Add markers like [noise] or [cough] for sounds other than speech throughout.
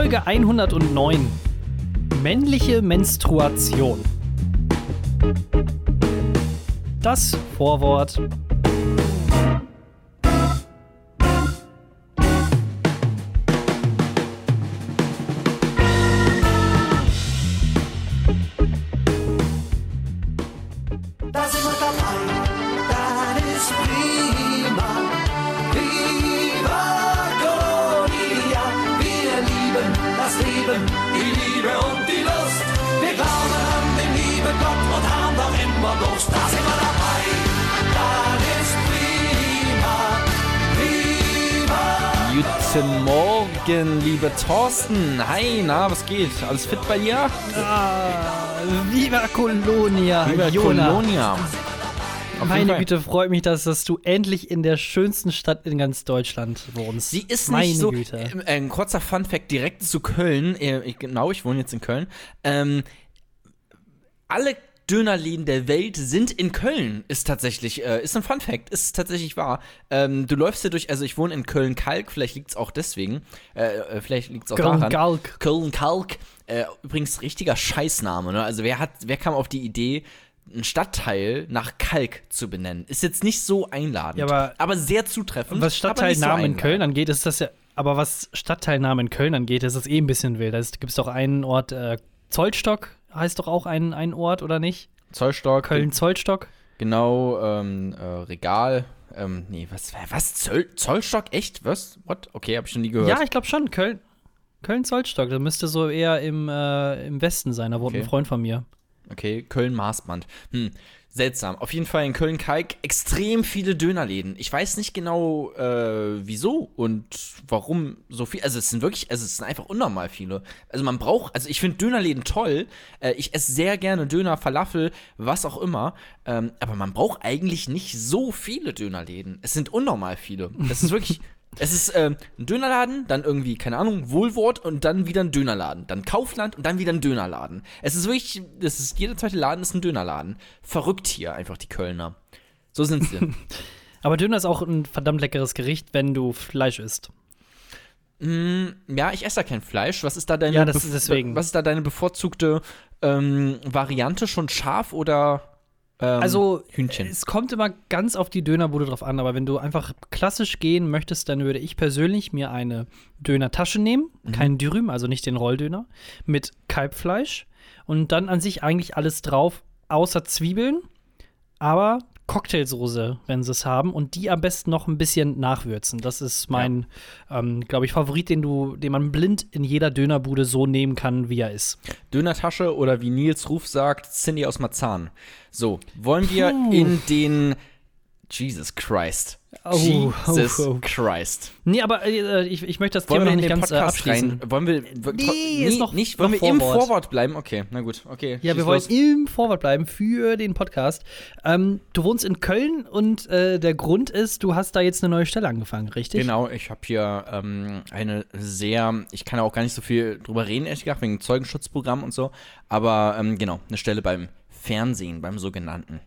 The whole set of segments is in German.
Folge 109. Männliche Menstruation. Das Vorwort. Thorsten. Hi, na, was geht? Alles fit bei dir? Ah, Viva Colonia, Lieber Jona. Kolonia. Auf Meine. Güte, freut mich, dass, dass du endlich in der schönsten Stadt in ganz Deutschland wohnst. Sie ist Meine nicht so. Güte. Ähm, ein kurzer Fun-Fact direkt zu Köln. Äh, ich, genau, ich wohne jetzt in Köln. Ähm, alle Dönerläden der Welt sind in Köln, ist tatsächlich, äh, ist ein Fun Fact, ist tatsächlich wahr. Ähm, du läufst hier durch, also ich wohne in Köln-Kalk, vielleicht liegt es auch deswegen, äh, äh, vielleicht liegt es auch daran. Köln-Kalk. Köln-Kalk, äh, übrigens richtiger Scheißname, ne? Also wer hat, wer kam auf die Idee, einen Stadtteil nach Kalk zu benennen? Ist jetzt nicht so einladend, Ja, aber- sehr zutreffend. Was aber nicht so Stadtteilnamen in. Köln angeht, ist das ja. Aber was Stadtteilnamen in Köln angeht, ist das eh ein bisschen wild. Da gibt es doch einen Ort, äh, Zollstock heißt doch auch ein, ein Ort, oder nicht? Zollstock, Köln-Zollstock? Genau, ähm, äh, Regal. Ähm, nee, was, was? Zoll, Zollstock? Echt? Was? What? Okay, hab ich schon nie gehört. Ja, ich glaube schon. Köln. Köln-Zollstock. Das müsste so eher im, äh, im Westen sein. Da wohnt Okay. ein Freund von mir. Okay, Köln-Maßband. Hm, seltsam. Auf jeden Fall in Köln-Kalk extrem viele Dönerläden. Ich weiß nicht genau, äh, wieso und warum so viel. Also, es sind wirklich, also, es sind einfach unnormal viele. Also, man braucht, also, ich finde Dönerläden toll. Äh, ich esse sehr gerne Döner, Falafel, was auch immer. Ähm, aber man braucht eigentlich nicht so viele Dönerläden. Es sind unnormal viele. Das ist wirklich. Es ist ähm, ein Dönerladen, dann irgendwie, keine Ahnung, Wohlwort und dann wieder ein Dönerladen. Dann Kaufland und dann wieder ein Dönerladen. Es ist wirklich, das ist, jeder zweite Laden ist ein Dönerladen. Verrückt hier einfach die Kölner. So sind sie. [laughs] Aber Döner ist auch ein verdammt leckeres Gericht, wenn du Fleisch isst. mm, ja, ich esse da kein Fleisch. Was ist da deine, Ja, das ist deswegen. Was ist da deine bevorzugte ähm, Variante? Schon scharf oder ähm, Also, Hühnchen? es kommt immer ganz auf die Dönerbude drauf an, aber wenn du einfach klassisch gehen möchtest, dann würde ich persönlich mir eine Dönertasche nehmen, Mhm. keinen Dürüm, also nicht den Rolldöner, mit Kalbfleisch und dann an sich eigentlich alles drauf, außer Zwiebeln, aber Cocktailsoße, wenn sie es haben, und die am besten noch ein bisschen nachwürzen. Das ist mein, ähm, glaube ich, Favorit, den du, den man blind in jeder Dönerbude so nehmen kann, wie er ist. Dönertasche oder wie Nils Ruf sagt, Cindy aus Marzahn. So, wollen wir Puh. in den Jesus Christ. Oh, Jesus oh, oh. Christ. Nee, aber äh, ich, ich möchte das Wollen Thema noch nicht ganz äh, Podcast abschließen. rein? Wollen wir Nee, ist noch- nicht? Wollen noch wir im Vorwort. Vorwort bleiben? Okay, na gut, okay. Ja, wir wollen los. im Vorwort bleiben für den Podcast. Ähm, du wohnst in Köln und äh, der Grund ist, du hast da jetzt eine neue Stelle angefangen, richtig? Genau, ich habe hier ähm, eine sehr, ich kann auch gar nicht so viel drüber reden, ehrlich gesagt, wegen Zeugenschutzprogramm und so, aber ähm, genau, eine Stelle beim Fernsehen, beim sogenannten.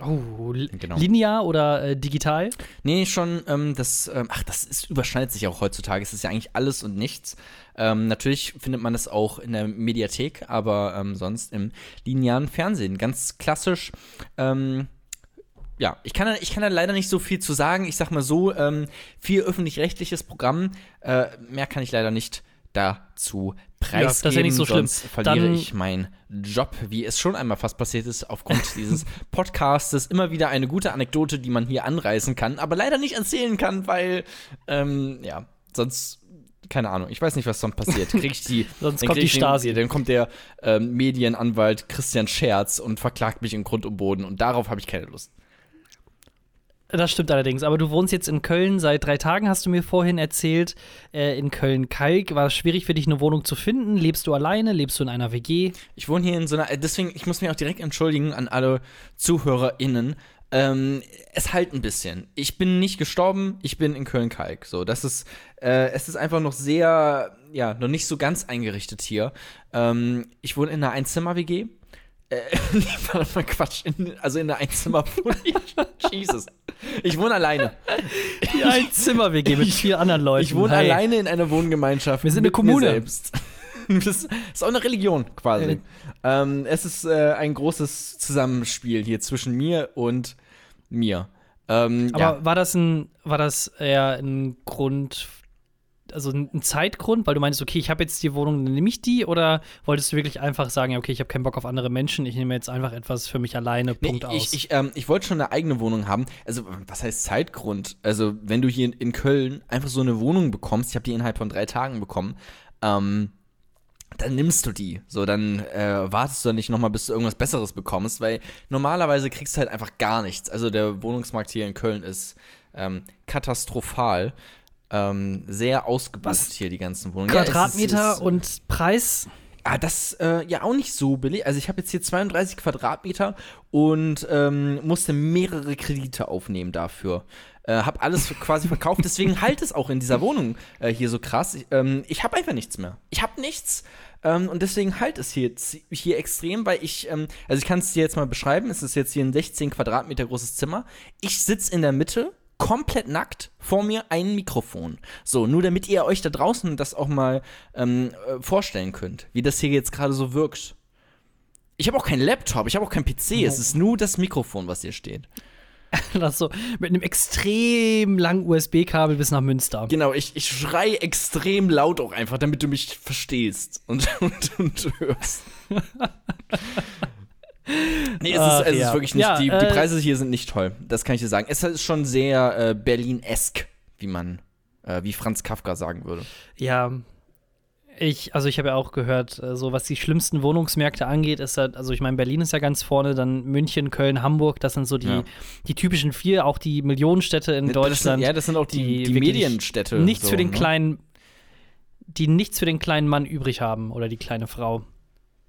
Oh, li Genau. linear oder äh, digital? Nee, schon, ähm, das, ähm, ach, das ist, überschneidet sich auch heutzutage. Es ist ja eigentlich alles und nichts. Ähm, natürlich findet man das auch in der Mediathek, aber ähm, sonst im linearen Fernsehen. Ganz klassisch. Ähm, ja, ich kann, da, ich kann da leider nicht so viel zu sagen. Ich sag mal so, ähm, viel öffentlich-rechtliches Programm. Äh, mehr kann ich leider nicht dazu preisgeben. das ist ja nicht so schlimm. Sonst verliere Dann- ich meinen Job, wie es schon einmal fast passiert ist, aufgrund [laughs] dieses Podcastes. Immer wieder eine gute Anekdote, die man hier anreißen kann, aber leider nicht erzählen kann, weil, ähm, ja, sonst. Keine Ahnung, ich weiß nicht, was sonst passiert. Krieg ich die. [laughs] Sonst kommt die ich den- Stasi. Dann kommt der ähm, Medienanwalt Christian Scherz und verklagt mich in Grund und Boden und darauf habe ich keine Lust. Das stimmt allerdings. Aber du wohnst jetzt in Köln seit drei Tagen, hast du mir vorhin erzählt. Äh, in Köln-Kalk war es schwierig für dich, eine Wohnung zu finden. Lebst du alleine? Lebst du in einer WG? Ich wohne hier in so einer, äh, deswegen, ich muss mich auch direkt entschuldigen an alle ZuhörerInnen. Ähm, es halt ein bisschen. Ich bin nicht gestorben, ich bin in Köln-Kalk. So, das ist, äh, es ist einfach noch sehr, ja, noch nicht so ganz eingerichtet hier. Ähm, ich wohne in einer Einzimmer-WG. Äh, [laughs] nee, Quatsch. In, also in einer Einzimmerwohnung. [laughs] Jesus. Ich wohne alleine. Die Ein-Zimmer-WG mit vier anderen Leuten. Ich wohne Hey. alleine in einer Wohngemeinschaft. Wir sind eine Kommune. selbst. [laughs] Das ist auch eine Religion quasi. Ähm, es ist äh, ein großes Zusammenspiel hier zwischen mir und mir. Ähm, Aber ja. war das ein, war das eher ein Grund, also ein Zeitgrund, weil du meinst, okay, ich habe jetzt die Wohnung, dann nehme ich die, oder wolltest du wirklich einfach sagen, okay, ich habe keinen Bock auf andere Menschen, ich nehme jetzt einfach etwas für mich alleine, Nee, Punkt aus. ich, ich, ähm, ich wollte schon eine eigene Wohnung haben. Also, was heißt Zeitgrund? Also, wenn du hier in, Köln einfach so eine Wohnung bekommst, ich habe die innerhalb von drei Tagen bekommen, ähm, dann nimmst du die. So, dann äh, wartest du dann nicht nochmal, bis du irgendwas Besseres bekommst, weil normalerweise kriegst du halt einfach gar nichts. Also, der Wohnungsmarkt hier in Köln ist ähm, katastrophal. Ähm, sehr ausgebucht Was? hier, die ganzen Wohnungen. Ja, es ist- Quadratmeter es- und Preis? Ah, das äh, ja auch nicht so billig. Also ich habe jetzt hier 32 Quadratmeter und ähm, musste mehrere Kredite aufnehmen dafür. Äh, hab alles quasi verkauft, deswegen [laughs] halt es auch in dieser Wohnung äh, hier so krass. Ich, ähm, ich habe einfach nichts mehr. Ich habe nichts ähm, und deswegen halt es hier, hier extrem, weil ich, ähm, also ich kann es dir jetzt mal beschreiben. Es ist jetzt hier ein 16 Quadratmeter großes Zimmer. Ich sitze in der Mitte komplett nackt, vor mir ein Mikrofon. So, nur damit ihr euch da draußen das auch mal ähm, äh, vorstellen könnt, wie das hier jetzt gerade so wirkt. Ich habe auch keinen Laptop, ich habe auch keinen PC, es ist nur das Mikrofon, was hier steht. [laughs] Das so mit einem extrem langen USB-Kabel bis nach Münster. Genau, ich, ich schrei extrem laut auch einfach, damit du mich verstehst und, [laughs] und, und hörst. [laughs] nee, es, Ach, ist, es ja. ist wirklich nicht, Ja, die, die äh, Preise hier sind nicht toll, das kann ich dir sagen. Es ist schon sehr äh, Berlin-esk, wie man, äh, wie Franz Kafka sagen würde. Ja. Ich, also ich habe ja auch gehört, äh, so was die schlimmsten Wohnungsmärkte angeht, ist halt, also ich meine, Berlin ist ja ganz vorne, dann München, Köln, Hamburg, das sind so die, Ja. die typischen vier, auch die Millionenstädte in Das sind, Deutschland. ja, das sind auch die, die, wirklich Medienstädte. Nichts so, für den ne? kleinen, die nichts für den kleinen Mann übrig haben oder die kleine Frau.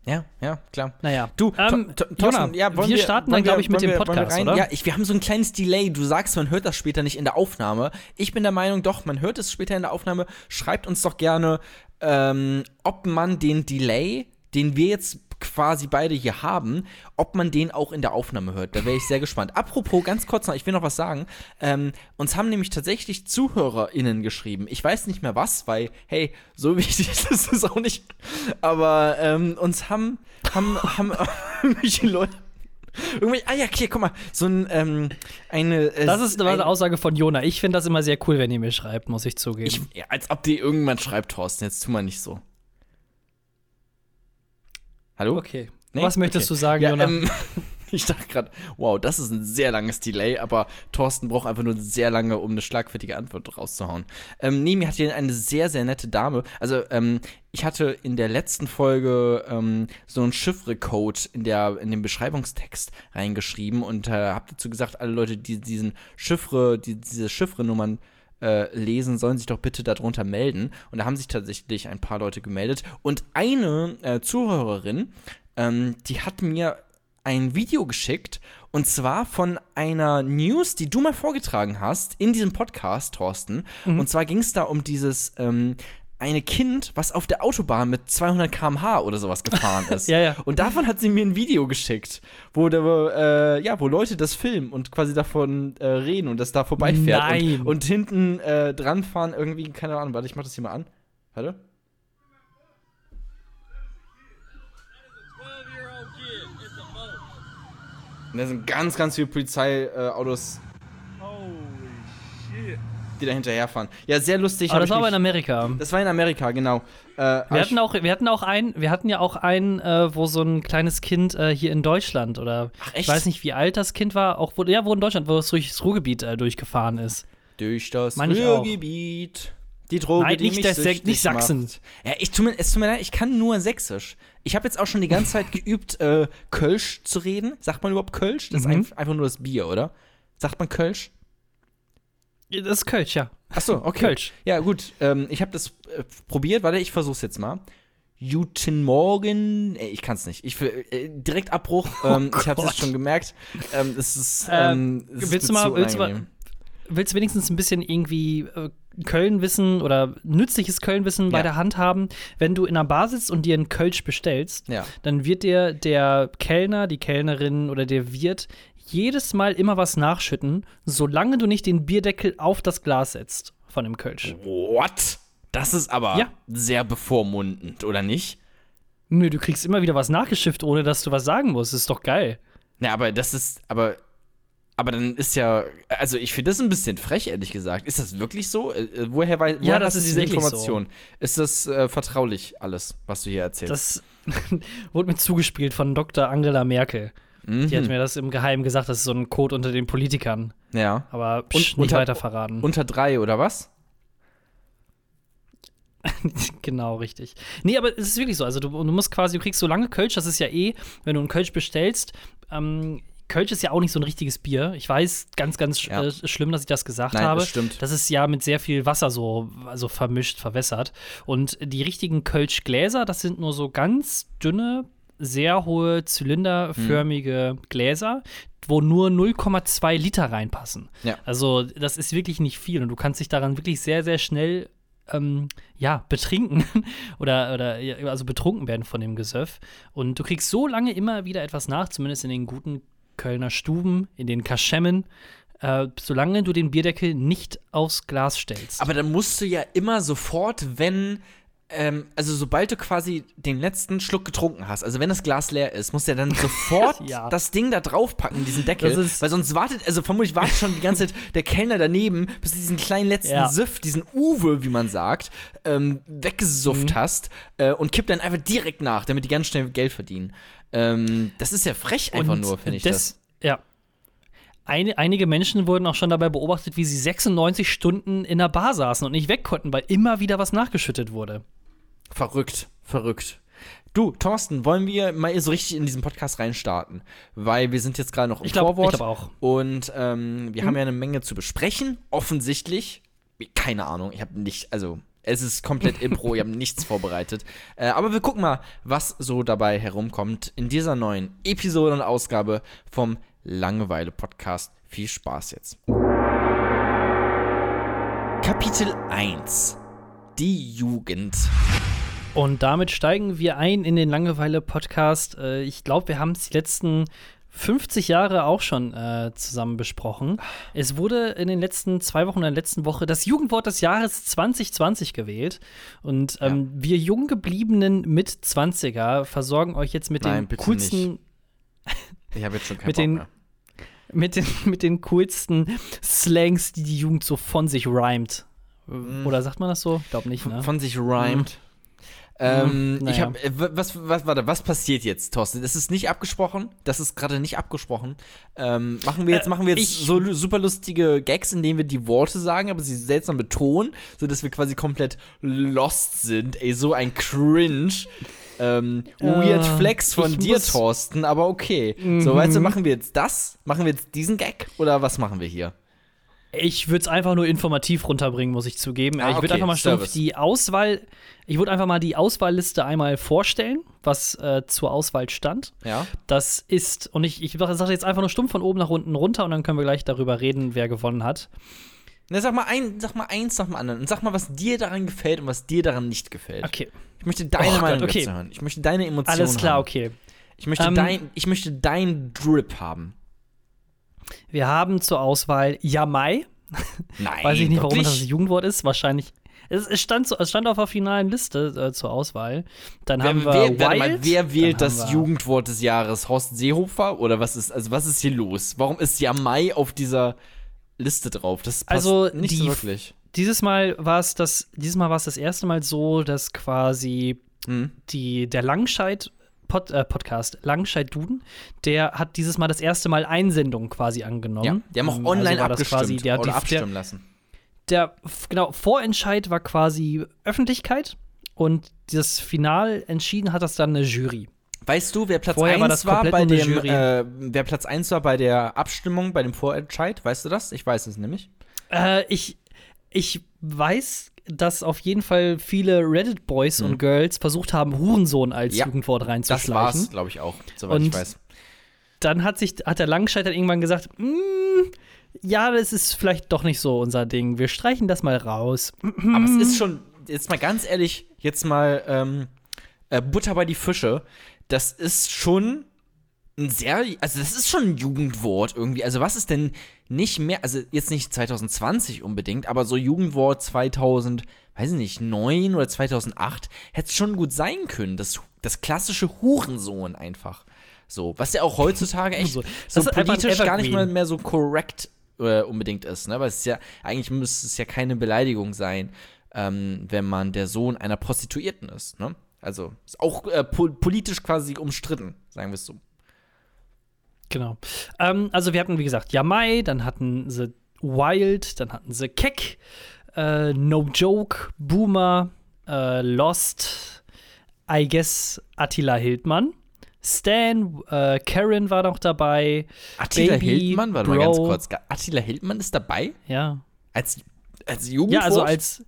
Ja, ja, klar. Naja. Du, ähm, Jona, ja, wollen wir starten dann, glaube ich, mit dem wir- wir Podcast, rein? oder? Ja, ich, wir haben so ein kleines Delay. Du sagst, man hört das später nicht in der Aufnahme. Ich bin der Meinung, doch, man hört es später in der Aufnahme. Schreibt uns doch gerne, ähm, ob man den Delay, den wir jetzt quasi beide hier haben, ob man den auch in der Aufnahme hört. Da wäre ich sehr gespannt. Apropos, ganz kurz noch, ich will noch was sagen. Ähm, uns haben nämlich tatsächlich ZuhörerInnen geschrieben. Ich weiß nicht mehr was, weil, hey, so wichtig [laughs] ist es auch nicht. Aber ähm, uns haben, haben, haben [laughs] irgendwelche Leute. Irgendwie, ah ja, okay, guck mal, so ein, ähm, eine. äh, Das ist ein, eine Aussage von Jona. Ich finde das immer sehr cool, wenn ihr mir schreibt, muss ich zugeben. ich, Als ob die irgendwann schreibt, Thorsten, jetzt tu mal nicht so. Hallo? okay. Nee? Was möchtest Okay. du sagen, Ja, Jona? ähm, [laughs] ich dachte gerade, wow, das ist ein sehr langes Delay, aber Thorsten braucht einfach nur sehr lange, um eine schlagfertige Antwort rauszuhauen. Ähm, nee, mir hat hier eine sehr, sehr nette Dame. Also, ähm, ich hatte in der letzten Folge ähm, so einen Chiffre-Code in, der- in den Beschreibungstext reingeschrieben und äh, habe dazu gesagt, alle Leute, die diesen Chiffre, die diese Chiffre-Nummern äh, lesen, sollen sich doch bitte darunter melden. Und da haben sich tatsächlich ein paar Leute gemeldet. Und eine äh, Zuhörerin, ähm, die hat mir ein Video geschickt und zwar von einer News, die du mal vorgetragen hast in diesem Podcast, Thorsten. Und zwar ging es da um dieses ähm, eine Kind, was auf der Autobahn mit 200 km/h oder sowas gefahren [laughs] ist. Ja, ja. Und davon hat sie mir ein Video geschickt, wo, da, äh, ja, wo Leute das filmen und quasi davon äh, reden und das da vorbeifährt. Nein. Und, und hinten äh, dran fahren irgendwie, keine Ahnung, warte, ich mach das hier mal an. Warte. Und da sind ganz, ganz viele Polizeiautos, die da hinterherfahren. Ja, sehr lustig. Aber das ich war aber in Amerika. das war in Amerika, genau. Äh, Wir hatten, auch, wir hatten auch einen, wir hatten ja auch einen, äh, wo so ein kleines Kind äh, hier in Deutschland oder Ach, ich echt? weiß nicht, wie alt das Kind war, auch wo, ja, wo in Deutschland, wo es durch das Ruhrgebiet äh, durchgefahren ist. Durch das Meine ich. Ruhrgebiet. Die Droge, Nein, die nicht mich das- süchtig nicht Sachsen. Macht. Ja, ich tu mir, es tut mir leid, ich kann nur Sächsisch. Ich habe jetzt auch schon die ganze Zeit geübt, äh, Kölsch zu reden. Sagt man überhaupt Kölsch? Das Mhm. ist ein, einfach nur das Bier, oder? Sagt man Kölsch? Das ist Kölsch, ja. Ach so, okay. Kölsch. Ja, gut. Ähm, ich habe das äh, probiert. Warte, ich versuch's jetzt mal. Guten Morgen. Äh, ich kann's nicht. Ich will äh, direkt Abbruch. [laughs] Ähm, ich habe Oh es schon gemerkt. Ähm, es ist, Ähm, ähm, es willst du mal- zu willst du mal-. Willst du wenigstens ein bisschen irgendwie äh, Kölnwissen oder nützliches Kölnwissen bei Ja. der Hand haben. Wenn du in einer Bar sitzt und dir einen Kölsch bestellst, Ja. dann wird dir der Kellner, die Kellnerin oder der Wirt jedes Mal immer was nachschütten, solange du nicht den Bierdeckel auf das Glas setzt von dem Kölsch. What? Das ist aber Ja. sehr bevormundend, oder nicht? Nö, du kriegst immer wieder was nachgeschifft, ohne dass du was sagen musst. Das ist doch geil. Na, aber das ist, aber, aber dann ist ja, also ich finde das ein bisschen frech, ehrlich gesagt. Ist das wirklich so? Äh, äh, woher weiß, woher das hast du ist diese wirklich so. Information? Ist das äh, vertraulich alles, was du hier erzählst? Das [laughs] wurde mir zugespielt von Dr. Angela Merkel. Die hat Mhm. mir das im Geheimen gesagt, das ist so ein Code unter den Politikern. ja. Aber psch, nicht unter- weiter verraten. Unter drei oder was? [laughs] genau, richtig. Nee, aber es ist wirklich so. Also du, du musst quasi, du kriegst so lange Kölsch, das ist ja eh, wenn du einen Kölsch bestellst, ähm, Kölsch ist ja auch nicht so ein richtiges Bier. Ich weiß, ganz, ganz sch Ja. äh, schlimm, dass ich das gesagt Nein, habe. das stimmt. Das ist ja mit sehr viel Wasser so also vermischt, verwässert. Und die richtigen Kölschgläser, das sind nur so ganz dünne, sehr hohe, zylinderförmige Hm. Gläser, wo nur 0,2 Liter reinpassen. Ja. Also, das ist wirklich nicht viel. Und du kannst dich daran wirklich sehr, sehr schnell ähm, ja, betrinken [laughs] oder, oder also betrunken werden von dem Gesöff. Und du kriegst so lange immer wieder etwas nach, zumindest in den guten Kölner Stuben, in den Kaschemmen, äh, solange du den Bierdeckel nicht aufs Glas stellst. Aber dann musst du ja immer sofort, wenn, ähm, also sobald du quasi den letzten Schluck getrunken hast, also wenn das Glas leer ist, musst du ja dann sofort [laughs] Ja. das Ding da draufpacken, diesen Deckel. Weil sonst wartet, also vermutlich wartet schon die ganze Zeit der Kellner daneben, bis du diesen kleinen letzten Ja. Siff, diesen Uwe, wie man sagt, ähm, weggesufft Mhm. hast äh, und kippt dann einfach direkt nach, damit die ganz schnell Geld verdienen. Ähm, das ist ja frech einfach Und nur, finde ich das. Ja. Eine, einige Menschen wurden auch schon dabei beobachtet, wie sie 96 Stunden in der Bar saßen und nicht weg konnten, weil immer wieder was nachgeschüttet wurde. Verrückt, verrückt. Du, Thorsten, wollen wir mal so richtig in diesen Podcast reinstarten? Weil wir sind jetzt gerade noch im Ich glaub- Vorwort. ich glaub auch. Und ähm, wir haben ja eine Menge zu besprechen, offensichtlich. Keine Ahnung, ich habe nicht, also es ist komplett [laughs] Impro, ich habe nichts vorbereitet. Äh, aber wir gucken mal, was so dabei herumkommt in dieser neuen Episode und Ausgabe vom Langeweile-Podcast. Viel Spaß jetzt. Kapitel 1. Die Jugend. Und damit steigen wir ein in den Langeweile-Podcast. Äh, ich glaube, wir haben es die letzten 50 Jahre auch schon äh, zusammen besprochen. Es wurde in den letzten zwei Wochen, in der letzten Woche, das Jugendwort des Jahres 2020 gewählt. Und ähm, wir jung gebliebenen Mit-20er versorgen euch jetzt mit Nein, den coolsten Ich habe jetzt schon [laughs] keinen Mit Bock den- mehr. mit den, mit den coolsten Slangs, die die Jugend so von sich rhymt. Oder sagt man das so? Ich glaube nicht, ne? von sich rhymt. Ähm, Mhm, Ich naja. habe, äh, was, was, warte, was passiert jetzt, Thorsten? Das ist nicht abgesprochen. Das ist gerade nicht abgesprochen. Ähm, machen wir jetzt, Äh, machen wir jetzt ich- so super lustige Gags, indem wir die Worte sagen, aber sie seltsam betonen, sodass wir quasi komplett lost sind. Ey, so ein Cringe. Ähm, weird Äh, Flex von ich dir, Thorsten, aber okay. So, Mhm. weißt du, machen wir jetzt das? Machen wir jetzt diesen Gag oder was machen wir hier? Ich würde es einfach nur informativ runterbringen, muss ich zugeben. Ah, ich würde okay, einfach mal stumpf die Auswahl, ich würde einfach mal die Auswahlliste einmal vorstellen, was äh, zur Auswahl stand. Ja? Das ist, und ich, ich sage jetzt einfach nur stumpf von oben nach unten runter und dann können wir gleich darüber reden, wer gewonnen hat. Na, sag mal, ein, sag mal eins nach dem anderen und sag mal, was dir daran gefällt und was dir daran nicht gefällt. Okay, Ich möchte deine Oh Meinung Gott, okay. hören. Ich möchte deine Emotionen alles klar, haben. okay. Ich möchte, Ähm, dein, ich möchte dein Drip haben. Wir haben zur Auswahl Jamai. Nein, Weiß ich nicht, warum wirklich? das das Jugendwort ist. Wahrscheinlich. Es, es, stand, so, es stand auf der finalen Liste äh, zur Auswahl. Dann Wer, haben wir wer, Wild. mal, wer wählt das wir- Jugendwort des Jahres? Horst Seehofer? Oder was ist, also was ist hier los? Warum ist Jamai auf dieser Liste drauf? Das passt Also, nicht so die- wirklich. Dieses Mal war es das, dieses Mal war es das erste Mal so, dass quasi Hm? die, der Langscheid Pod, äh, Podcast, Langscheid Duden, der hat dieses Mal das erste Mal Einsendungen quasi angenommen. Ja, die haben auch Ähm, online also abgestimmt quasi der, oder die, der, abstimmen lassen. der genau, Vorentscheid war quasi Öffentlichkeit und das Final entschieden hat das dann eine Jury. Weißt du, wer Platz Vorher 1 war war, bei dem, äh, wer Platz 1 war bei der Abstimmung, bei dem Vorentscheid? Weißt du das? Ich weiß es nämlich. Äh, ich, ich weiß, dass auf jeden Fall viele Reddit-Boys und Girls versucht haben, Hurensohn als Mhm. Ja, Jugendwort Das reinzuschleichen. war's, glaube ich, auch, soweit ich Und weiß. dann hat sich hat der Langscheid dann irgendwann gesagt, "Mm, ja, das ist vielleicht doch nicht so unser Ding. Wir streichen das mal raus. Aber es ist schon, jetzt mal ganz ehrlich, jetzt mal ähm, äh, Butter bei die Fische. Das ist schon ein sehr, also das ist schon ein Jugendwort irgendwie. Also was ist denn nicht mehr, also jetzt nicht 2020 unbedingt, aber so Jugendwort 2000, weiß ich nicht, 9 oder 2008 hätte es schon gut sein können. Das, das klassische Hurensohn einfach. So, was ja auch heutzutage echt [laughs] So, so, politisch gar nicht mal mehr so korrekt äh, unbedingt ist, ne? Weil es ist ja, eigentlich müsste es ja keine Beleidigung sein, ähm, wenn man der Sohn einer Prostituierten ist, ne? Also, ist auch äh, po politisch quasi umstritten, sagen wir es so. Genau. Ähm, also wir hatten, wie gesagt, Yamai, dann hatten sie Wild, dann hatten sie Keck, äh, No Joke, Boomer, äh, Lost, I guess Attila Hildmann, Stan, äh, Karen war noch dabei. Attila Baby, Hildmann, warte mal Bro. ganz kurz. Attila Hildmann ist dabei? Ja. Als, als Jugendwort? Ja, also als.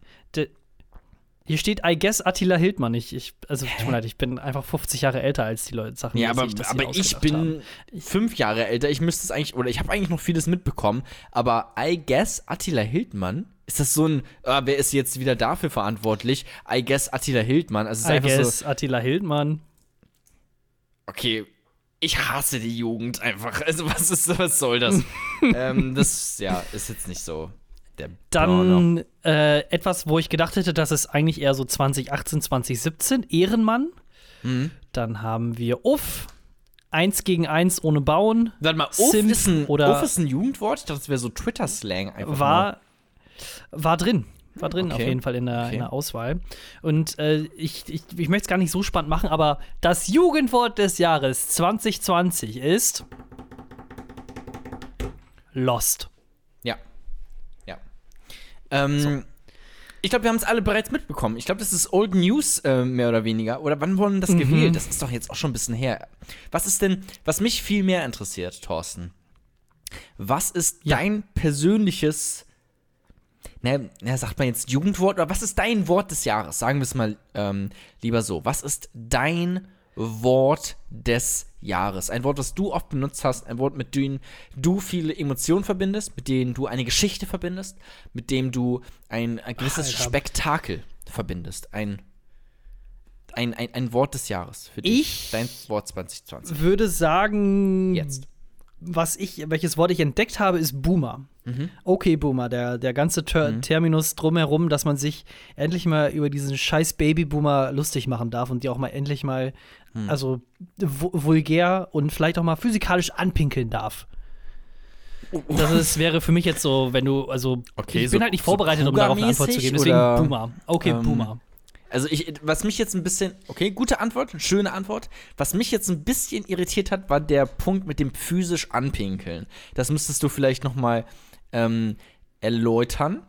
Hier steht I guess Attila Hildmann. Ich, ich, also, tut mir leid, ich bin einfach 50 Jahre älter als die Leute. Sachen, Ja, aber, hier aber ich bin haben. fünf Jahre älter. Ich müsste es eigentlich, oder ich habe eigentlich noch vieles mitbekommen. Aber I guess Attila Hildmann, ist das so ein, ah, wer ist jetzt wieder dafür verantwortlich? I guess Attila Hildmann. Also es ist I einfach guess so, Attila Hildmann. okay, ich hasse die Jugend einfach. Also was ist, was soll das? [laughs] ähm, das, ja, ist jetzt nicht so der. Dann äh, etwas, wo ich gedacht hätte, dass es eigentlich eher so 2018, 2017, Ehrenmann. Mhm. Dann haben wir Uff, eins gegen eins ohne Bauen. Warte mal, Uff Simp ist, ein, oder- Uff ist ein Jugendwort? Ich dachte, das wäre so Twitter-Slang einfach. nur. War, war drin. War drin Okay. auf jeden Fall in der, Okay. in der Auswahl. Und äh, ich, ich, ich möchte es gar nicht so spannend machen, aber das Jugendwort des Jahres 2020 ist Lost. Ähm, Ich glaube, wir haben es alle bereits mitbekommen. Ich glaube, das ist Old News, äh, mehr oder weniger. Oder wann wurden das gewählt? Das ist doch jetzt auch schon ein bisschen her. Was ist denn, was mich viel mehr interessiert, Thorsten? Was ist Ja. dein persönliches, na, na, sagt man jetzt Jugendwort, oder was ist dein Wort des Jahres? Sagen wir es mal ähm, lieber so. Was ist dein Wort des Jahres? Ein Wort, das du oft benutzt hast, ein Wort, mit dem du viele Emotionen verbindest, mit dem du eine Geschichte verbindest, mit dem du ein, ein gewisses Alter. Spektakel verbindest. Ein, ein, ein, ein Wort des Jahres für dich. Ich- Dein Wort 2020. Würde sagen, Jetzt. was ich, welches Wort ich entdeckt habe, ist Boomer. Okay, Boomer, der, der ganze Ter Terminus drumherum, dass man sich endlich mal über diesen scheiß Babyboomer lustig machen darf und die auch mal endlich mal, also vu- vulgär und vielleicht auch mal physikalisch anpinkeln darf. Das ist, wäre für mich jetzt so, wenn du, also Okay, ich so- bin halt nicht so vorbereitet, um darauf eine Antwort zu geben. Deswegen oder, Boomer. Okay, ähm, Boomer. Also ich, was mich jetzt ein bisschen, okay, gute Antwort, schöne Antwort. Was mich jetzt ein bisschen irritiert hat, war der Punkt mit dem physisch anpinkeln. Das müsstest du vielleicht noch mal ähm, erläutern.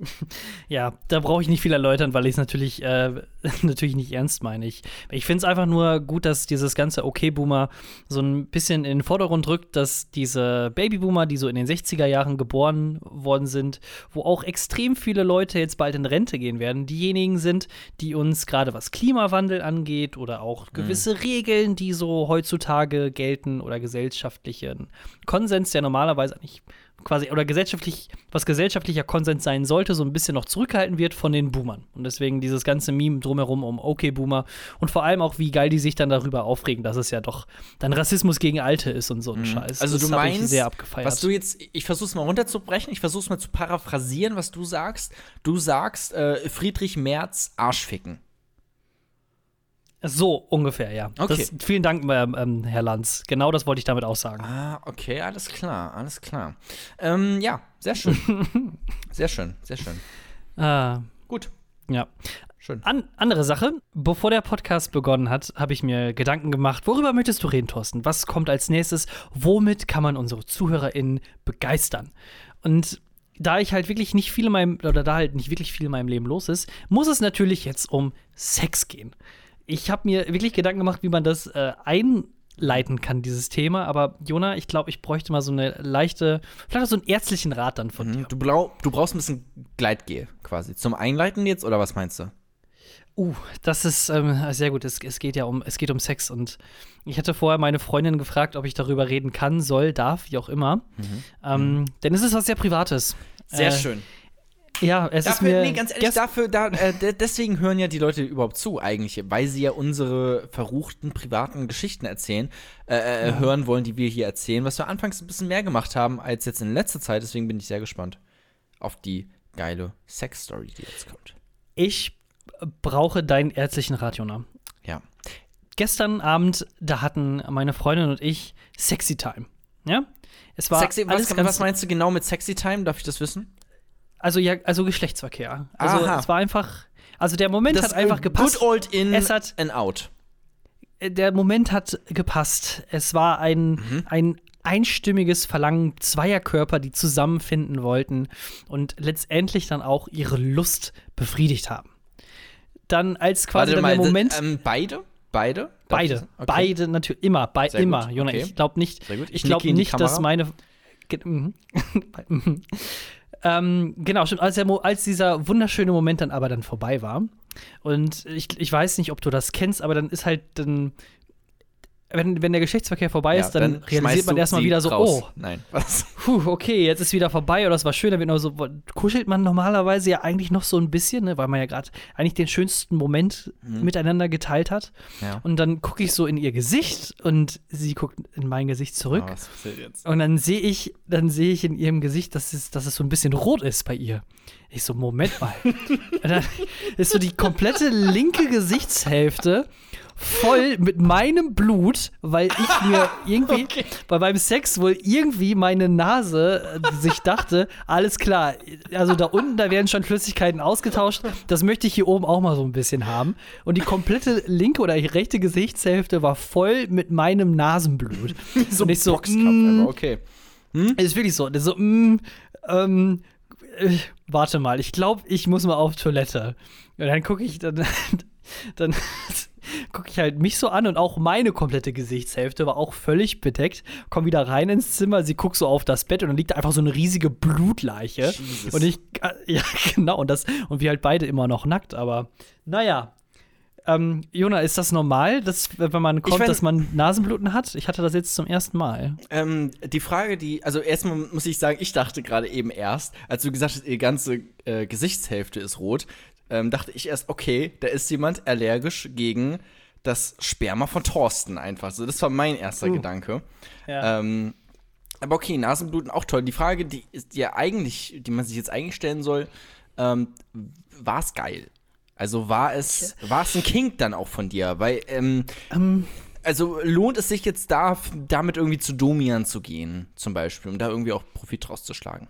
[laughs] Ja, da brauche ich nicht viel erläutern, weil ich es natürlich, äh, [laughs] natürlich nicht ernst meine. Ich, ich finde es einfach nur gut, dass dieses ganze Okay-Boomer so ein bisschen in den Vordergrund rückt, dass diese Babyboomer, die so in den 60er Jahren geboren worden sind, wo auch extrem viele Leute jetzt bald in Rente gehen werden, diejenigen sind, die uns gerade was Klimawandel angeht oder auch gewisse Regeln, die so heutzutage gelten oder gesellschaftlichen Konsens, der normalerweise eigentlich quasi oder gesellschaftlich, was gesellschaftlicher Konsens sein sollte, so ein bisschen noch zurückgehalten wird von den Boomern. Und deswegen dieses ganze Meme drumherum um Okay Boomer und vor allem auch, wie geil die sich dann darüber aufregen, dass es ja doch dann Rassismus gegen Alte ist und so ein Scheiß. Also das du hab ich meinst, sehr abgefeiert. was du jetzt, ich versuch's mal runterzubrechen, ich versuch's mal zu paraphrasieren, was du sagst. Du sagst äh, Friedrich Merz Arschficken. So ungefähr, ja. Okay. Das, vielen Dank, ähm, ähm, Herr Lanz. Genau das wollte ich damit auch sagen. Ah, okay, alles klar, alles klar. Ähm, ja, sehr schön. [laughs] sehr schön, sehr schön. Ah, Gut, ja. schön. An, andere Sache, bevor der Podcast begonnen hat, habe ich mir Gedanken gemacht, worüber möchtest du reden, Thorsten? Was kommt als nächstes? Womit kann man unsere ZuhörerInnen begeistern? Und da ich halt wirklich nicht viel in meinem, oder da halt nicht wirklich viel in meinem Leben los ist, muss es natürlich jetzt um Sex gehen. Ich habe mir wirklich Gedanken gemacht, wie man das äh, einleiten kann, dieses Thema. Aber Jona, ich glaube, ich bräuchte mal so eine leichte, vielleicht auch so einen ärztlichen Rat dann von dir. Du, blau, du brauchst ein bisschen Gleitgel quasi. Zum Einleiten jetzt oder was meinst du? Uh, das ist ähm, sehr gut. Es, es geht ja um, es geht um Sex und ich hatte vorher meine Freundin gefragt, ob ich darüber reden kann, soll, darf, wie auch immer. Ähm, Denn es ist was sehr Privates. Sehr Äh, schön. Ja, es ist Dafür, mir. nee, ganz ehrlich, dafür, da, äh, de- deswegen hören ja die Leute überhaupt zu, eigentlich, weil sie ja unsere verruchten privaten Geschichten erzählen, äh, äh, hören wollen, die wir hier erzählen, was wir anfangs ein bisschen mehr gemacht haben als jetzt in letzter Zeit. Deswegen bin ich sehr gespannt auf die geile Sex-Story, die jetzt kommt. ich brauche deinen ärztlichen Rat, Jona. Ja. Gestern Abend, da hatten meine Freundin und ich Sexy Time. Ja? Es war Sexy, alles was, ganz, was meinst du genau mit Sexy Time? Darf ich das wissen? Also ja, also Geschlechtsverkehr. Also Aha. es war einfach, also der Moment hat einfach gepasst. Good old in Es hat- and out. der Moment hat gepasst. Es war ein, Mhm. ein einstimmiges Verlangen zweier Körper, die zusammenfinden wollten und letztendlich dann auch ihre Lust befriedigt haben. Dann als quasi dann der d- Moment. Ähm, beide? Beide? Beide, das- okay. beide natürlich immer, bei, Sehr immer, gut, Jona. okay. Ich glaube nicht. Ich ich glaube nicht, dass meine. [laughs] Ähm, genau, stimmt. Als, als dieser wunderschöne Moment dann aber dann vorbei war und ich, ich weiß nicht, ob du das kennst, aber dann ist halt dann wenn, wenn der Geschlechtsverkehr vorbei Ja, ist, dann, schmeißt realisiert man erstmal wieder so, raus. oh, Nein, [laughs] was? puh, okay, jetzt ist wieder vorbei oder es war schön, dann wird noch so, kuschelt man normalerweise ja eigentlich noch so ein bisschen, ne, weil man ja gerade eigentlich den schönsten Moment miteinander geteilt hat. Mhm. Ja. Und dann gucke ich so in ihr Gesicht und sie guckt in mein Gesicht zurück. Ah, was passiert jetzt? Und dann sehe ich, dann sehe ich in ihrem Gesicht, dass es, dass es so ein bisschen rot ist bei ihr. Ich so, Moment mal. [laughs] und dann ist so die komplette linke Gesichtshälfte voll mit meinem Blut, weil ich mir [laughs] irgendwie bei beim Sex wohl irgendwie meine Nase äh, sich dachte, alles klar, also da unten, da werden schon Flüssigkeiten ausgetauscht, das möchte ich hier oben auch mal so ein bisschen haben. Und die komplette linke oder rechte Gesichtshälfte war voll mit meinem Nasenblut. [laughs] So Und ich so, mm, okay. es ist wirklich so. So, mm, ähm, äh, warte mal, ich glaube, ich muss mal auf Toilette. Und dann gucke ich, dann, [laughs] dann [laughs] gucke ich halt mich so an und auch meine komplette Gesichtshälfte war auch völlig bedeckt. Komm wieder rein ins Zimmer, sie guckt so auf das Bett und dann liegt da einfach so eine riesige Blutleiche. Jesus. Und ich, [laughs] äh, ja, genau, und das, und wir halt beide immer noch nackt, aber naja. Ähm, Jona, ist das normal, dass, wenn man kommt, mein- dass man Nasenbluten hat? Ich hatte das jetzt zum ersten Mal. Ähm, die Frage, die, also erstmal muss ich sagen, ich dachte gerade eben erst, als du gesagt hast, ihre ganze äh, Gesichtshälfte ist rot, ähm, dachte ich erst, okay, da ist jemand allergisch gegen das Sperma von Thorsten einfach. So, das war mein erster Uh. Gedanke. Ja. Ähm, aber okay, Nasenbluten auch toll. Die Frage, die ist ja eigentlich, die man sich jetzt eigentlich stellen soll, ähm, war es geil? Also war es, war es ein Kink dann auch von dir? Weil, ähm, Ähm, also lohnt es sich jetzt da, damit irgendwie zu Domian zu gehen, zum Beispiel, um da irgendwie auch Profit rauszuschlagen?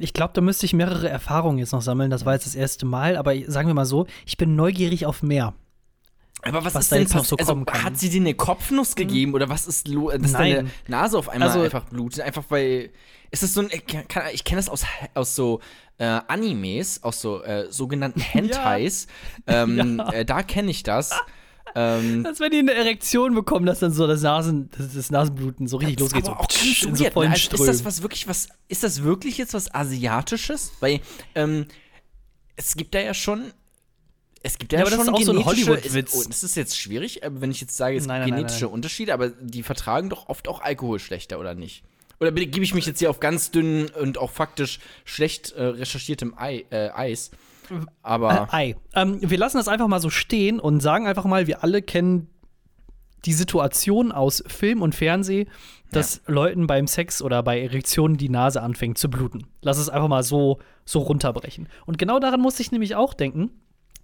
Ich glaube, da müsste ich mehrere Erfahrungen jetzt noch sammeln. Das war jetzt das erste Mal, aber sagen wir mal so, ich bin neugierig auf mehr. Aber was, Was ist da denn jetzt noch so also, kommen kann. Hat sie dir eine Kopfnuss gegeben oder was ist lo dass Nein. deine Nase auf einmal Also- einfach blutet? Einfach weil. Ist das so ein. Ich, kann- ich kenne das aus, aus so äh, Animes, aus so äh, sogenannten [laughs] Hentais. Ähm, [laughs] Ja. äh, da kenne ich das. Ähm, Als wenn die eine Erektion bekommen, dass dann so das, Nasen, das, das Nasenbluten so richtig losgeht. aber so auch in so weird, vollen ne? also, ist das was wirklich was ist das wirklich jetzt was asiatisches weil ähm, es gibt da ja schon es gibt ja, Ja, aber das schon ist auch so ein Hollywood-Witz. oh, das ist jetzt schwierig äh, wenn ich jetzt sage es gibt Nein, nein, nein, genetische nein. Unterschiede aber die vertragen doch oft auch Alkohol schlechter oder nicht oder gebe ich mich jetzt hier auf ganz dünn und auch faktisch schlecht äh, recherchiertem Ei, äh, Eis aber Äh, Ei. Ähm, wir lassen das einfach mal so stehen und sagen einfach mal, wir alle kennen die Situation aus Film und Fernsehen, dass Leuten beim Sex oder bei Erektionen die Nase anfängt zu bluten. Lass es einfach mal so, so runterbrechen. Und genau daran musste ich nämlich auch denken.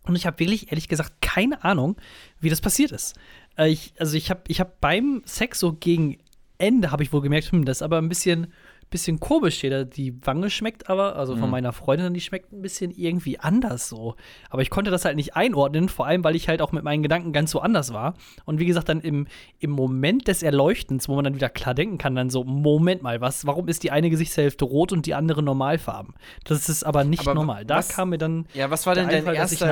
Und ich habe wirklich, ehrlich gesagt, keine Ahnung, wie das passiert ist. Äh, ich, also ich habe ich hab beim Sex so gegen Ende, habe ich wohl gemerkt, hm, das ist aber ein bisschen, bisschen komisch hier. Die Wange schmeckt aber, also von meiner Freundin, die schmeckt ein bisschen irgendwie anders so. Aber ich konnte das halt nicht einordnen, vor allem, weil ich halt auch mit meinen Gedanken ganz so anders war. Und wie gesagt, dann im, im Moment des Erleuchtens, wo man dann wieder klar denken kann, dann so, Moment mal, was, warum ist die eine Gesichtshälfte rot und die andere normalfarben? Das ist aber nicht Aber normal. Da was- kam mir dann Ja, was war denn dein Einfall, erster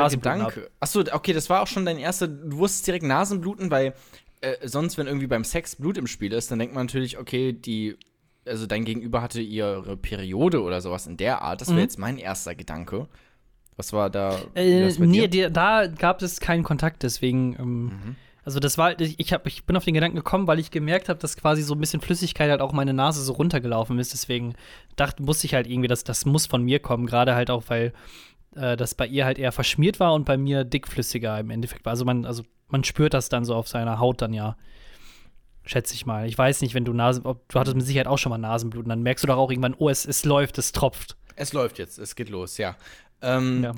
Gedanke? Achso, okay, das war auch schon dein erster. Du wusstest direkt Nasenbluten, weil äh, sonst, wenn irgendwie beim Sex Blut im Spiel ist, dann denkt man natürlich, okay, die. Also dein Gegenüber hatte ihre Periode oder sowas in der Art. Das wäre Mhm. jetzt mein erster Gedanke. Was war da? Äh, nee, dir? da gab es keinen Kontakt, deswegen. Ähm, Mhm. Also das war, ich, ich, hab, ich bin auf den Gedanken gekommen, weil ich gemerkt habe, dass quasi so ein bisschen Flüssigkeit halt auch meine Nase so runtergelaufen ist. Deswegen dachte, musste ich halt irgendwie, dass das muss von mir kommen. Gerade halt auch, weil äh, das bei ihr halt eher verschmiert war und bei mir dickflüssiger im Endeffekt war. Also man, also man spürt das dann so auf seiner Haut dann ja. Schätze ich mal. Ich weiß nicht, wenn du Nase, ob, du hattest mit Sicherheit auch schon mal Nasenbluten, dann merkst du doch auch irgendwann, oh, es, es läuft, es tropft. Es läuft jetzt, es geht los, ja. Ähm, Ja.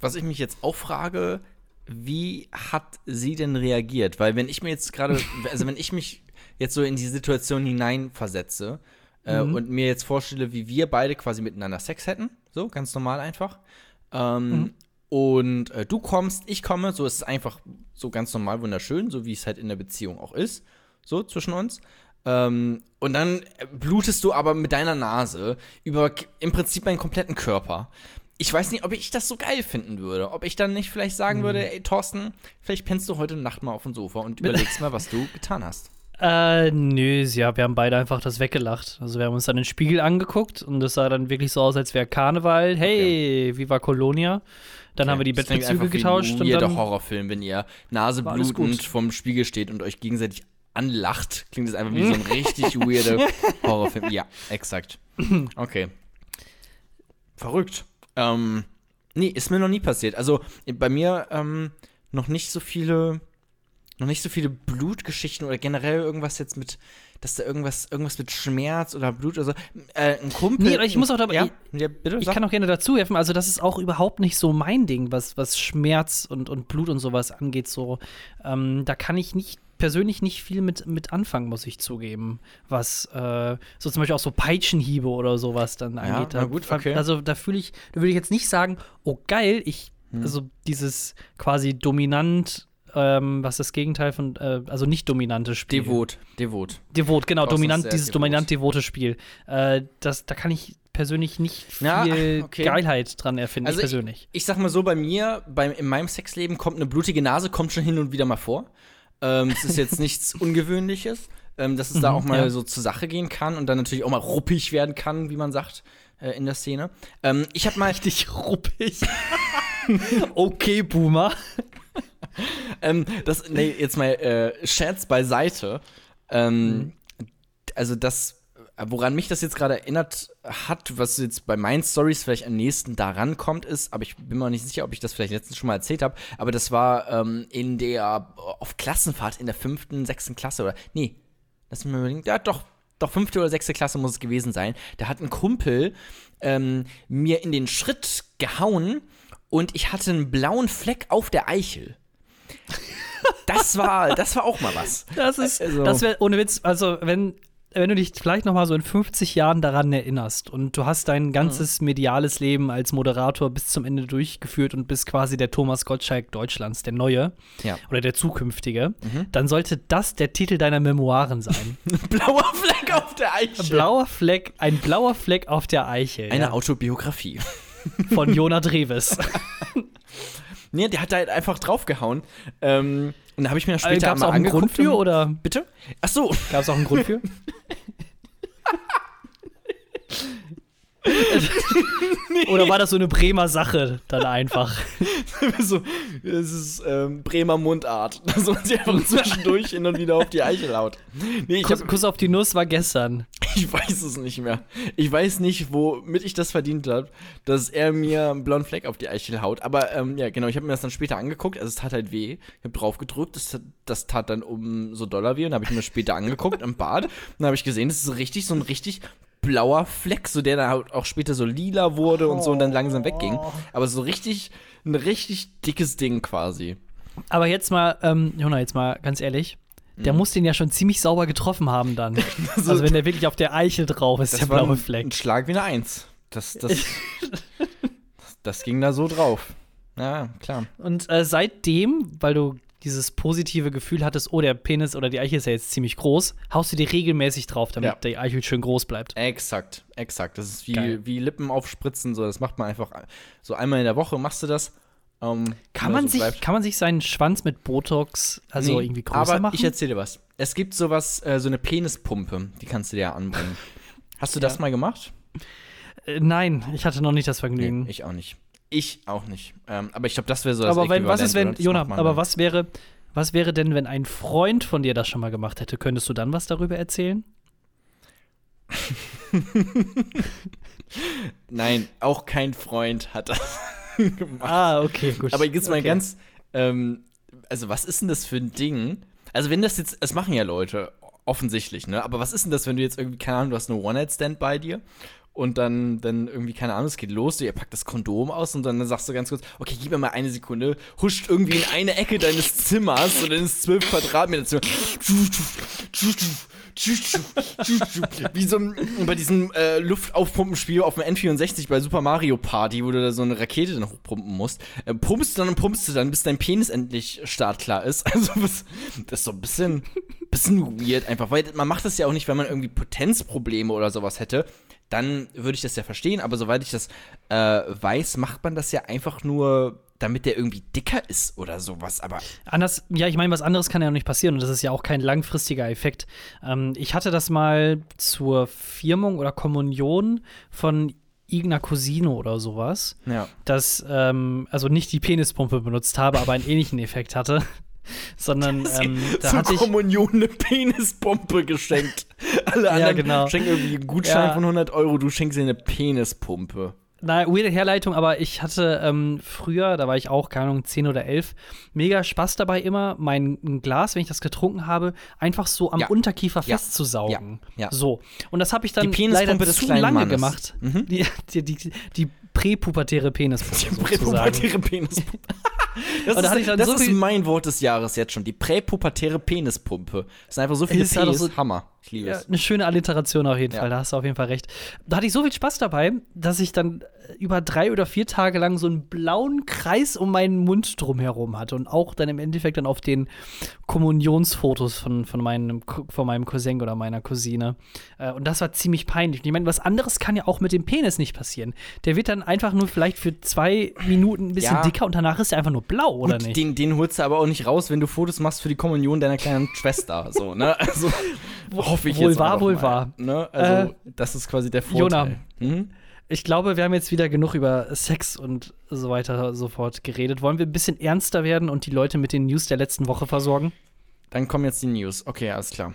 Was ich mich jetzt auch frage, wie hat sie denn reagiert? Weil wenn ich mir jetzt gerade, [laughs] also wenn ich mich jetzt so in die Situation hineinversetze äh, Mhm. und mir jetzt vorstelle, wie wir beide quasi miteinander Sex hätten, so ganz normal einfach, ähm, und äh, du kommst, ich komme, so ist es einfach so ganz normal wunderschön, so wie es halt in der Beziehung auch ist, so zwischen uns. Ähm, und dann blutest du aber mit deiner Nase über im Prinzip meinen kompletten Körper. Ich weiß nicht, ob ich das so geil finden würde. Ob ich dann nicht vielleicht sagen würde, ey, Thorsten, vielleicht pennst du heute Nacht mal auf dem Sofa und überlegst mal, was du getan hast. [laughs] Äh, nö, ja, wir haben beide einfach das weggelacht. Also wir haben uns dann den Spiegel angeguckt und das sah dann wirklich so aus, als wäre Karneval. Hey, Viva Colonia. Dann haben wir die Bettbezüge einfach wie getauscht ein und dann Horrorfilm, wenn ihr War alles naseblutend vom Spiegel steht und euch gegenseitig anlacht. Klingt das einfach wie so ein richtig [laughs] weirder Horrorfilm. Ja, exakt. Okay. Verrückt. Ähm, nee, ist mir noch nie passiert. Also bei mir ähm, noch nicht so viele, noch nicht so viele Blutgeschichten oder generell irgendwas jetzt mit, dass da irgendwas, irgendwas mit Schmerz oder Blut oder so. Äh, ein Kumpel. Nee, aber ich muss auch dabei- Ja, ja bitte. Ich kann auch gerne dazu helfen. Also, das ist auch überhaupt nicht so mein Ding, was, was Schmerz und, und Blut und sowas angeht. So, ähm, da kann ich nicht persönlich nicht viel mit, mit anfangen, muss ich zugeben. Was äh, so zum Beispiel auch so Peitschenhiebe oder sowas dann angeht. na gut, okay. Also da fühle ich, da würde ich jetzt nicht sagen, oh geil, ich, Hm. also dieses quasi dominant, ähm, was das Gegenteil von, äh, also nicht dominante Spiel. Devot, devot. Devot, genau, dominant, dieses devot. dominant-devote Spiel. Äh, das, da kann ich persönlich nicht viel Ja, [laughs] okay. Geilheit dran erfinden, Also ich persönlich. Ich, ich sag mal so, bei mir, bei, in meinem Sexleben kommt eine blutige Nase, kommt schon hin und wieder mal vor. Ähm, es ist jetzt nichts [laughs] Ungewöhnliches, ähm, dass es da Mhm, auch mal ja. so zur Sache gehen kann und dann natürlich auch mal ruppig werden kann, wie man sagt, äh, in der Szene. Ähm, ich habe mal, [laughs] Richtig ruppig. [laughs] okay, Boomer. ähm, das, nee, jetzt mal äh, Scherz beiseite. Ähm, Also das, woran mich das jetzt gerade erinnert hat, was jetzt bei meinen Stories vielleicht am nächsten daran kommt, ist, aber ich bin mir nicht sicher, ob ich das vielleicht letztens schon mal erzählt habe, aber das war ähm, in der, auf Klassenfahrt in der fünften, sechsten Klasse oder, nee, lass mich mal überlegen, ja doch, doch fünfte oder sechste Klasse muss es gewesen sein. Da hat ein Kumpel ähm, mir in den Schritt gehauen und ich hatte einen blauen Fleck auf der Eichel. Das war, das war auch mal was. Das ist, Also- das wäre ohne Witz, also wenn, wenn du dich vielleicht noch mal so in 50 Jahren daran erinnerst und du hast dein ganzes mediales Leben als Moderator bis zum Ende durchgeführt und bist quasi der Thomas Gottschalk Deutschlands, der neue Ja. oder der zukünftige, dann sollte das der Titel deiner Memoiren sein. [laughs] Blauer Fleck auf der Eichel. blauer Fleck, ein blauer Fleck auf der Eichel Eine ja, Autobiografie. von Jona Dreves. [laughs] Nee, der hat da halt einfach draufgehauen. Ähm, und da habe ich mir Gab später es mal auch einen. Grund für oder Bitte? Ach so. gab es [laughs] auch einen Grund für? [laughs] Oder war das so eine Bremer Sache dann einfach? [laughs] so, es ist ähm, Bremer Mundart. [laughs] Dass man sich einfach zwischendurch hin und wieder auf die Eichel haut. Nee, ich, Kuss, hab, Kuss auf die Nuss war gestern. ich weiß es nicht mehr. Ich weiß nicht, womit ich das verdient habe, dass er mir einen blauen Fleck auf die Eichel haut. Aber ähm, ja, genau, ich habe mir das dann später angeguckt. Also es tat halt weh. Ich habe drauf gedrückt. Das, das tat dann um so Dollar weh. Und habe ich mir später angeguckt im Bad. Und dann habe ich gesehen, das ist so richtig, so ein richtig blauer Fleck, so der dann halt auch später so lila wurde und so und dann langsam wegging. Aber so richtig, ein richtig dickes Ding quasi. Aber jetzt mal, ähm, Jona, jetzt mal ganz ehrlich. Mhm. Der muss den ja schon ziemlich sauber getroffen haben dann. [laughs] also wenn der wirklich auf der Eichel drauf ist, der blaue ein, Fleck. ein Schlag wie eine Eins. Das, [laughs] das, das ging da so drauf. Ja, klar. Und äh, seitdem, weil du dieses positive Gefühl hattest, oh, der Penis oder die Eichel ist ja jetzt ziemlich groß, haust du die regelmäßig drauf, damit Ja. die Eichel schön groß bleibt. Exakt, exakt. Das ist wie, Geil. wie Lippen aufspritzen. So, das macht man einfach so einmal in der Woche machst du das. Ähm, Kann man, so sich, bleibt. kann man sich seinen Schwanz mit Botox also Nee, irgendwie größer aber machen? ich erzähle dir was. Es gibt sowas, äh, so eine Penispumpe, die kannst du dir anbringen. Hast du [laughs] das Ja. mal gemacht? äh, nein, ich hatte noch nicht das Vergnügen. ich auch nicht. Ich auch nicht. Ähm, aber ich glaube, das wäre so das aber wenn, was ist, wenn, Jonah, aber was wäre, was wäre denn, wenn ein Freund von dir das schon mal gemacht hätte? Könntest du dann was darüber erzählen? [laughs] Nein, auch kein Freund hat das [laughs] gemacht. Ah, okay, gut. Aber jetzt mal okay. ganz, ähm, also was ist denn das für ein Ding? Also wenn das jetzt, das machen ja Leute, offensichtlich, ne? Aber was ist denn das, wenn du jetzt irgendwie, keine Ahnung, du hast eine One-Night-Stand bei dir und dann, dann irgendwie, keine Ahnung, es geht los, ihr packt das Kondom aus und dann sagst du ganz kurz, okay, gib mir mal eine Sekunde, huscht irgendwie in eine Ecke deines Zimmers und dann ist zwölf Quadratmeter Zimmer. Wie so ein, bei diesem äh, Luftaufpumpenspiel auf dem N64 bei Super Mario Party, wo du da so eine Rakete dann hochpumpen musst. Äh, pumpst du dann und pumpst du dann, bis dein Penis endlich startklar ist. [laughs] Also, das ist so ein bisschen, bisschen weird einfach, weil man macht das ja auch nicht, wenn man irgendwie Potenzprobleme oder sowas hätte. Dann würde ich das ja verstehen, aber soweit ich das äh, weiß, macht man das ja einfach nur, damit der irgendwie dicker ist oder sowas. Aber Anders, ja, ich meine, was anderes kann ja noch nicht passieren und das ist ja auch kein langfristiger Effekt. Ähm, ich hatte das mal zur Firmung oder Kommunion von irgendeiner Cousine oder sowas, ja. dass, ähm, also nicht die Penispumpe benutzt habe, aber einen ähnlichen Effekt hatte. [laughs] Sondern ähm, da zur hatte ich. Kommunion eine Penispumpe geschenkt. [laughs] Alle anderen genau. schenken irgendwie einen Gutschein Ja. von 100 Euro, du schenkst dir eine Penispumpe. Na, weirde Herleitung, aber ich hatte ähm, früher, da war ich auch, keine Ahnung, 10 oder 11, mega Spaß dabei immer, mein Glas, wenn ich das getrunken habe, einfach so am Ja. Unterkiefer Ja. festzusaugen. Ja. Ja. So. Und das habe ich dann Die leider zu lange Mannes. gemacht. Mhm. Die, die, die, die präpubertäre Penispumpe sozusagen. Präpubertäre Penispumpe. [laughs] [laughs] Das, ich ist, dann das so ist viel- mein Wort des Jahres jetzt schon. Die präpubertäre Penispumpe. Das sind einfach so viele Ist ja doch Ps. Hammer. Ich liebe Ja, es. eine schöne Alliteration auf jeden Ja. Fall, da hast du auf jeden Fall recht. Da hatte ich so viel Spaß dabei, dass ich dann äh, über drei oder vier Tage lang so einen blauen Kreis um meinen Mund drumherum hatte und auch dann im Endeffekt dann auf den Kommunionsfotos von, von, meinem, von meinem Cousin oder meiner Cousine. Äh, Und das war ziemlich peinlich. Und Ich meine, was anderes kann ja auch mit dem Penis nicht passieren. Der wird dann einfach nur vielleicht für zwei Minuten ein bisschen Ja. dicker und danach ist er einfach nur blau, oder Gut, nicht? Den, den holst du aber auch nicht raus, wenn du Fotos machst für die Kommunion deiner kleinen Schwester. So, ne? [laughs] Also, hoffe ich Wohl jetzt wahr, einfach wohl mal, wahr. Ne? Also, Äh, das ist quasi der Jona. Vorteil. Mhm. Ich glaube, wir haben jetzt wieder genug über Sex und so weiter so fort geredet. Wollen wir ein bisschen ernster werden und die Leute mit den News der letzten Woche versorgen? Dann kommen jetzt die News. Okay, alles klar.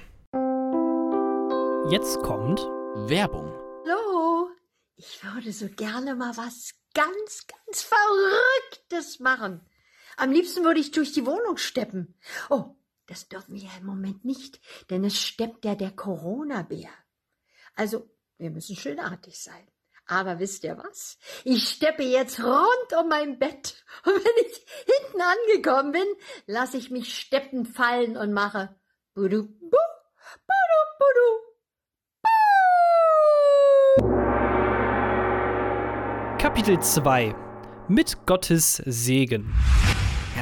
Jetzt kommt. Werbung. Hallo, ich würde so gerne mal was ganz, ganz Verrücktes machen. Am liebsten würde ich durch die Wohnung steppen. Oh, das dürfen wir ja im Moment nicht, denn es steppt ja der Corona-Bär. Also, wir müssen schönartig sein. Aber wisst ihr was? Ich steppe jetzt rund um mein Bett. Und wenn ich hinten angekommen bin, lasse ich mich steppen fallen und mache Kapitel 2. Mit Gottes Segen.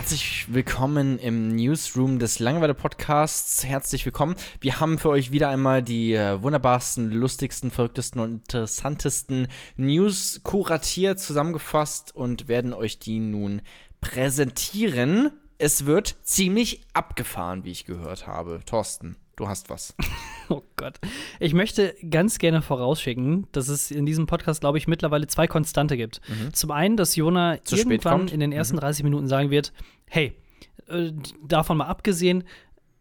Herzlich willkommen im Newsroom des Langeweile Podcasts. Herzlich willkommen. Wir haben für euch wieder einmal die äh, wunderbarsten, lustigsten, verrücktesten und interessantesten News kuratiert, zusammengefasst und werden euch die nun präsentieren. Es wird ziemlich abgefahren, wie ich gehört habe. Thorsten, du hast was. [laughs] Oh Gott. Ich möchte ganz gerne vorausschicken, dass es in diesem Podcast, glaube ich, mittlerweile zwei Konstante gibt. Zum einen, dass Jona Mhm. Zu spät irgendwann in den ersten 30 Minuten sagen wird, hey, äh, davon mal abgesehen,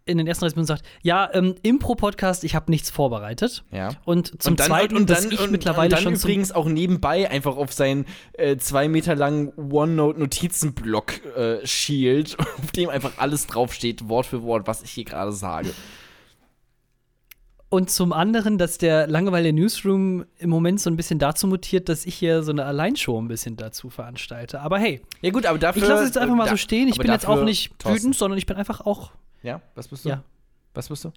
in den ersten 30 Minuten sagt, ja, ähm, Impro-Podcast, ich habe nichts vorbereitet. Ja. Und zum Zweiten, dass ich und, mittlerweile und dann schon übrigens auch nebenbei einfach auf seinen äh, zwei Meter langen OneNote-Notizenblock äh, schielt, [laughs] auf dem einfach alles draufsteht, Wort für Wort, was ich hier gerade sage. Und zum anderen, dass der Langeweile Newsroom im Moment so ein bisschen dazu mutiert, dass ich hier so eine Alleinshow ein bisschen dazu veranstalte. Aber hey, Ja gut, aber dafür. ich lasse es jetzt einfach mal da- so stehen. Ich bin jetzt auch nicht Thorsten, wütend, sondern ich bin einfach auch. Ja, was bist du? Ja. Was bist du?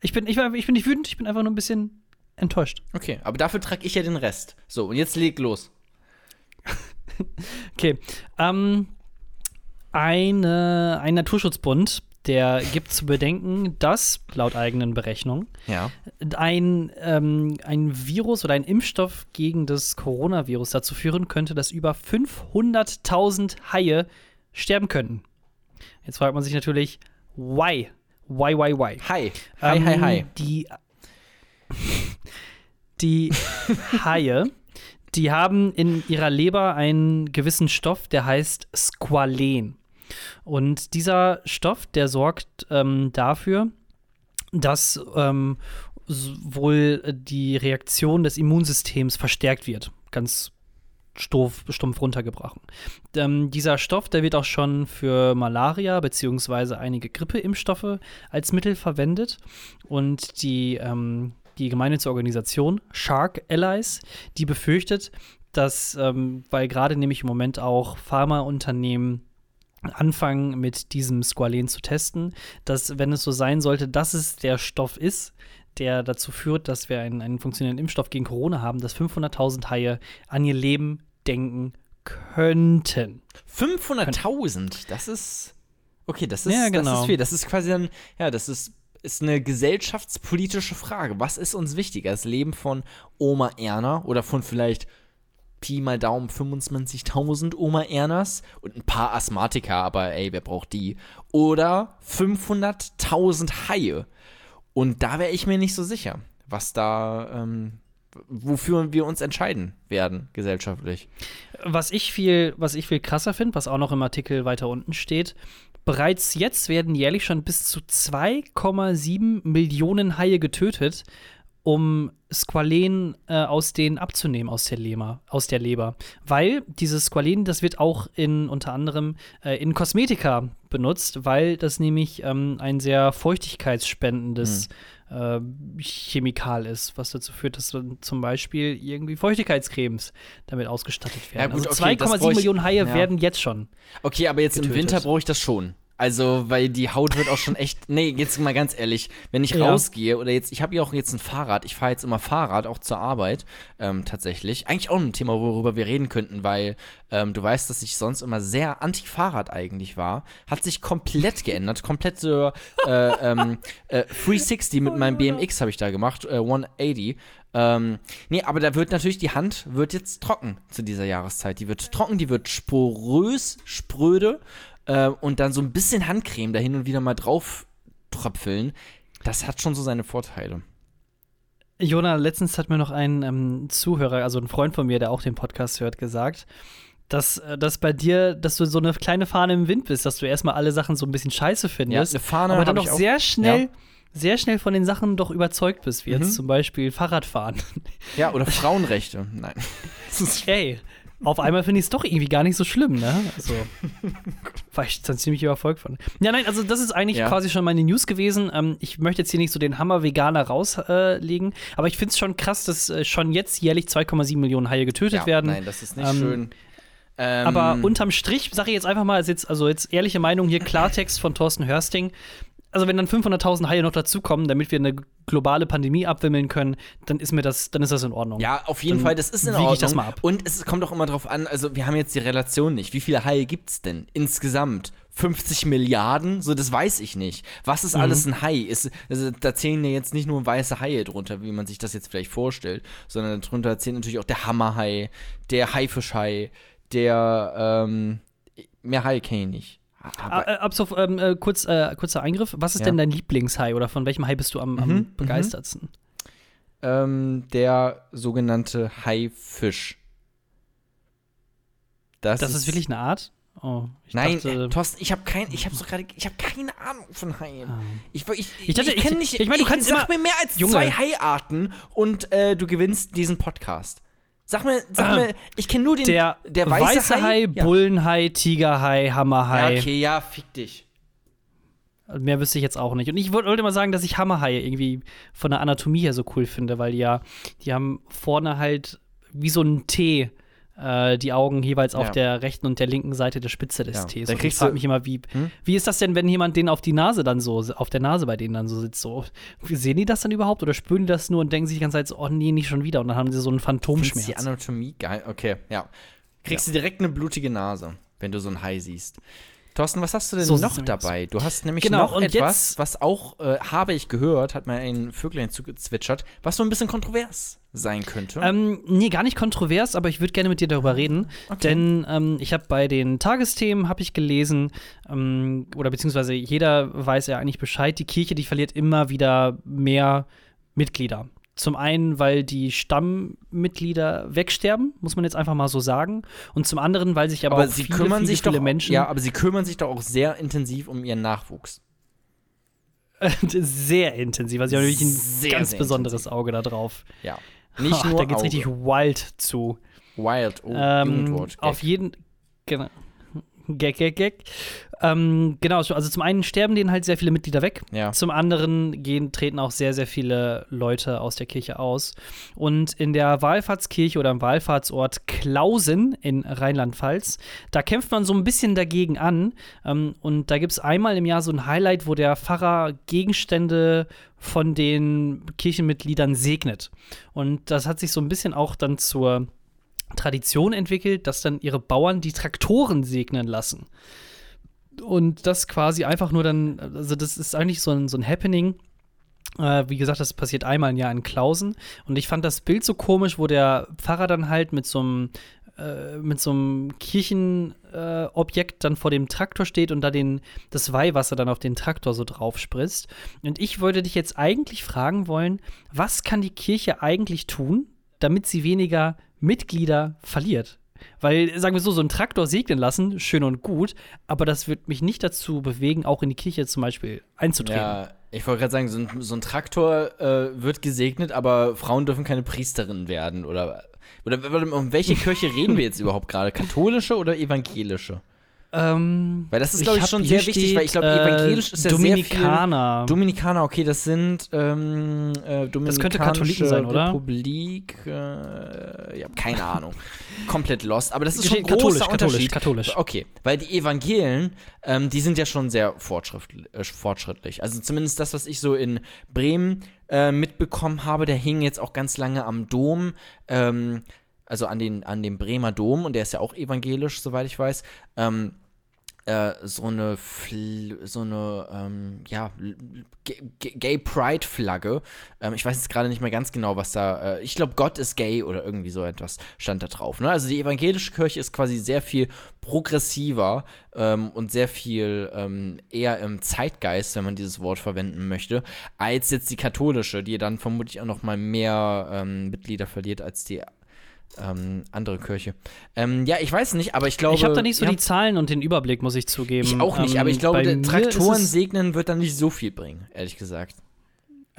Ich bin, ich, ich bin nicht wütend, ich bin einfach nur ein bisschen enttäuscht. Okay, aber dafür trage ich ja den Rest. So, und jetzt leg los. [laughs] Okay. Ähm, eine, ein Naturschutzbund, der gibt zu bedenken, dass, laut eigenen Berechnungen, Ja. ein, ähm, ein Virus oder ein Impfstoff gegen das Coronavirus dazu führen könnte, dass über 500.000 Haie sterben könnten. Jetzt fragt man sich natürlich, why? Why, why, why? Hi. Hi, Ähm, hi, hi. Die, die Haie, die haben in ihrer Leber einen gewissen Stoff, der heißt Squalen. Und dieser Stoff, der sorgt ähm, dafür, dass ähm, wohl die Reaktion des Immunsystems verstärkt wird. Ganz stumpf, stumpf runtergebrochen. Ähm, dieser Stoff, der wird auch schon für Malaria beziehungsweise einige Grippeimpfstoffe als Mittel verwendet. Und die, ähm, die gemeinnützige Organisation Shark Allies, die befürchtet, dass, ähm, weil gerade nämlich im Moment auch Pharmaunternehmen anfangen mit diesem Squalen zu testen, dass wenn es so sein sollte, dass es der Stoff ist, der dazu führt, dass wir einen, einen funktionierenden Impfstoff gegen Corona haben, dass 500.000 Haie an ihr Leben denken könnten. 500.000, das ist. Okay, das ist, Ja, das genau. ist viel. Das ist quasi dann, ja, das ist, ist eine gesellschaftspolitische Frage. Was ist uns wichtiger? Das Leben von Oma Erna oder von vielleicht Pi mal Daumen 25.000 Oma Ernas und ein paar Asthmatiker, aber ey, wer braucht die? Oder 500.000 Haie. Und da wäre ich mir nicht so sicher, was da, ähm, wofür wir uns entscheiden werden, gesellschaftlich. Was ich viel, was ich viel krasser finde, was auch noch im Artikel weiter unten steht, bereits jetzt werden jährlich schon bis zu 2,7 Millionen Haie getötet, um Squalen äh, aus denen abzunehmen aus der Leber, aus der Leber, weil dieses Squalen, das wird auch in unter anderem äh, in Kosmetika benutzt, weil das nämlich ähm, ein sehr feuchtigkeitsspendendes äh, Chemikal ist, was dazu führt, dass zum Beispiel irgendwie Feuchtigkeitscremes damit ausgestattet werden. Ja, gut, also okay, das 2,7 bräuch- Millionen Haie ja. werden jetzt schon. Okay, aber jetzt im getötet. Winter brauche ich das schon. Also, weil die Haut wird auch schon echt. Nee, jetzt mal ganz ehrlich, wenn ich Ja. rausgehe oder jetzt, ich habe ja auch jetzt ein Fahrrad, ich fahre jetzt immer Fahrrad, auch zur Arbeit, ähm, tatsächlich. Eigentlich auch ein Thema, worüber wir reden könnten, weil ähm, du weißt, dass ich sonst immer sehr anti-Fahrrad eigentlich war. Hat sich komplett geändert, komplett so äh, ähm, äh, 360 mit meinem BMX habe ich da gemacht, äh, 180. Ähm, nee, aber da wird natürlich, die Hand wird jetzt trocken zu dieser Jahreszeit. Die wird trocken, die wird sporös, spröde äh, und dann so ein bisschen Handcreme da hin und wieder mal drauf tröpfeln. Das hat schon so seine Vorteile. Jona, letztens hat mir noch ein ähm, Zuhörer, also ein Freund von mir, der auch den Podcast hört, gesagt, dass, äh, dass bei dir, dass du so eine kleine Fahne im Wind bist, dass du erstmal alle Sachen so ein bisschen scheiße findest, eine Fahne aber dann doch sehr schnell, Ja. sehr schnell von den Sachen doch überzeugt bist, wie jetzt Mhm. zum Beispiel Fahrradfahren. Ja, oder [laughs] Frauenrechte. Nein. Ey, auf einmal finde ich es doch irgendwie gar nicht so schlimm, ne? Also, [laughs] war ich dann ziemlich überfolgt von. Ja, nein, also das ist eigentlich Ja. quasi schon meine News gewesen. Ähm, ich möchte jetzt hier nicht so den Hammer Veganer rauslegen, äh, aber ich finde es schon krass, dass äh, schon jetzt jährlich 2,7 Millionen Haie getötet Ja, werden. Nein, das ist nicht Ähm, schön. Ähm, Aber unterm Strich sage ich jetzt einfach mal, jetzt, also jetzt ehrliche Meinung hier, Klartext von Thorsten Hörsting. Also wenn dann 500.000 Haie noch dazukommen, damit wir eine globale Pandemie abwimmeln können, dann ist mir das, dann ist das in Ordnung. Ja, auf jeden Dann Fall, das ist in Ordnung. ich das mal ab. Und es kommt auch immer drauf an, also wir haben jetzt die Relation nicht. Wie viele Haie gibt's denn insgesamt? 50 Milliarden? So, das weiß ich nicht. Was Mhm. ist alles ein Hai? Ist, also, da zählen ja jetzt nicht nur weiße Haie drunter, wie man sich das jetzt vielleicht vorstellt, sondern darunter zählt natürlich auch der Hammerhai, der Haifischhai, der, ähm, mehr Haie kenne ich nicht. Aber, Äh, ab so, ähm, äh, kurz, äh, kurzer Eingriff. Was ist Ja. denn dein Lieblingshai oder von welchem Hai bist du am, am Mhm, begeistertsten? ähm, der sogenannte Haifisch. Das ist wirklich eine Art? Oh, ich Nein, dachte, äh, Thorsten, ich habe kein, ich habe so gerade, ich habe keine Ahnung von Haien. Ah. Ich, ich, Ich dachte, kenn ich- ich meine, du kannst sag immer- mir mehr als Junge. zwei Haiarten und äh, du gewinnst diesen Podcast. Sag mir, sag Ah. mir, ich kenne nur den, der, der weiße, Hai, ja. Bullenhai, Tigerhai, Hammerhai. Ja, okay, ja, fick dich. Mehr wüsste ich jetzt auch nicht. Und ich wollte wollte mal sagen, dass ich Hammerhaie irgendwie von der Anatomie her so cool finde, weil die ja, die haben vorne halt wie so ein T äh, die Augen jeweils auf Ja. der rechten und der linken Seite der Spitze des Ja, da Und ich frage mich immer, wie, Hm? wie ist das denn, wenn jemand den auf die Nase dann so, auf der Nase bei denen dann so sitzt? So, sehen die das dann überhaupt oder spüren die das nur und denken sich die ganze Zeit so, oh nee, nicht schon wieder. Und dann haben sie so einen Findest Phantomschmerz. die Anatomie geil? Okay, ja. Kriegst du direkt eine blutige Nase, wenn du so ein Hai siehst. Thorsten, was hast du denn So noch dabei? Du hast nämlich Genau, noch etwas, was auch, äh, habe ich gehört, hat mir ein Vöglein zugezwitschert, was so ein bisschen kontrovers sein könnte. Ähm, nee, gar nicht kontrovers, aber ich würde gerne mit dir darüber reden. Denn ähm, ich habe bei den Tagesthemen, habe ich gelesen, ähm, oder beziehungsweise jeder weiß ja eigentlich Bescheid, die Kirche, die verliert immer wieder mehr Mitglieder. Zum einen, weil die Stammmitglieder wegsterben, muss man jetzt einfach mal so sagen. Und zum anderen, weil sich aber, Aber auch sie viele, kümmern viele, sich viele doch Menschen Ja, aber sie kümmern sich doch auch sehr intensiv um ihren Nachwuchs. [laughs] sehr intensiv. Also, sie haben wirklich ein Sehr, ganz sehr besonderes intensiv. Auge da drauf. Ja. [laughs] Nicht Ach, nur da geht's Auge. richtig wild zu. Wild. Oh, Ähm, auf jeden genau. Gag, gag, gag. Ähm, genau, also zum einen sterben denen halt sehr viele Mitglieder weg. Ja. Zum anderen gehen, treten auch sehr, sehr viele Leute aus der Kirche aus. Und in der Wallfahrtskirche oder im Wallfahrtsort Klausen in Rheinland-Pfalz, da kämpft man so ein bisschen dagegen an. Ähm, und da gibt es einmal im Jahr so ein Highlight, wo der Pfarrer Gegenstände von den Kirchenmitgliedern segnet. Und das hat sich so ein bisschen auch dann zur Tradition entwickelt, dass dann ihre Bauern die Traktoren segnen lassen. Und das quasi einfach nur dann, also das ist eigentlich so ein, so ein Happening. Äh, wie gesagt, das passiert einmal im Jahr in Klausen. Und ich fand das Bild so komisch, wo der Pfarrer dann halt mit so einem äh, mit so einem Kirchenobjekt äh, dann vor dem Traktor steht und da den, das Weihwasser dann auf den Traktor so drauf spritzt. Und ich wollte dich jetzt eigentlich fragen wollen, was kann die Kirche eigentlich tun, damit sie weniger Mitglieder verliert? Weil, sagen wir so, so einen Traktor segnen lassen, schön und gut, aber das wird mich nicht dazu bewegen, auch in die Kirche zum Beispiel einzutreten. Ja, ich wollte gerade sagen, so ein, so ein Traktor äh, wird gesegnet, aber Frauen dürfen keine Priesterin werden. Oder, oder um welche Kirche reden wir jetzt überhaupt gerade? Katholische oder evangelische? Ähm, Weil das ist, glaube ich, schon sehr wichtig, weil ich glaube, steht, evangelisch ist ja Dominikaner. sehr viel. Dominikaner, okay, das sind ähm, äh, Dominikanische könnte Katholiken sein, oder? Republik, äh, ja, keine Ahnung. [laughs] Komplett lost, aber das ist schon ein großer katholisch, katholisch, Unterschied. katholisch. Okay, weil die Evangelen, ähm, die sind ja schon sehr fortschrittlich, äh, fortschrittlich. Also zumindest das, was ich so in Bremen äh, mitbekommen habe, der hing jetzt auch ganz lange am Dom, ähm, also an, den, an dem Bremer Dom und der ist ja auch evangelisch, soweit ich weiß. Ähm, äh, so eine, Fl so eine, ähm, ja, Gay Pride Flagge. Ähm, ich weiß jetzt gerade nicht mehr ganz genau, was da, äh, ich glaube, Gott ist gay oder irgendwie so etwas stand da drauf. Ne? Also die evangelische Kirche ist quasi sehr viel progressiver ähm, und sehr viel ähm, eher im Zeitgeist, wenn man dieses Wort verwenden möchte, als jetzt die katholische, die dann vermutlich auch noch mal mehr ähm, Mitglieder verliert als die ähm, andere Kirche. Ähm, ja, ich weiß nicht, aber ich glaube. ich habe da nicht so ja, die Zahlen und den Überblick, muss ich zugeben. Ich auch nicht, Ähm, aber ich glaube, Traktoren segnen wird dann nicht so viel bringen, ehrlich gesagt.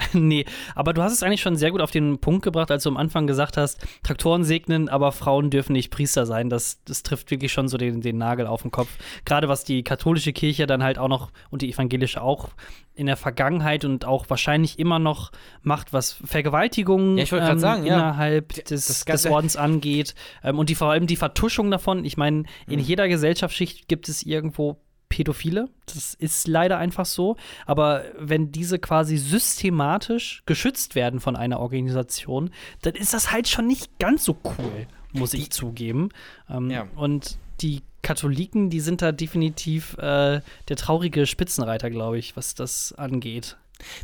[laughs] nee, aber du hast es eigentlich schon sehr gut auf den Punkt gebracht, als du am Anfang gesagt hast, Traktoren segnen, aber Frauen dürfen nicht Priester sein. Das, das trifft wirklich schon so den, den Nagel auf den Kopf. Gerade was die katholische Kirche dann halt auch noch und die evangelische auch in der Vergangenheit und auch wahrscheinlich immer noch macht, was Vergewaltigungen Ja, grad sagen, ja. innerhalb D- des, des Ordens angeht ähm, und die vor allem die Vertuschung davon. Ich meine, in Mhm. jeder Gesellschaftsschicht gibt es irgendwo Pädophile. Das ist leider einfach so. Aber wenn diese quasi systematisch geschützt werden von einer Organisation, dann ist das halt schon nicht ganz so cool, muss ich zugeben. Ähm, Ja. Und die Katholiken, die sind da definitiv äh, der traurige Spitzenreiter, glaube ich, was das angeht.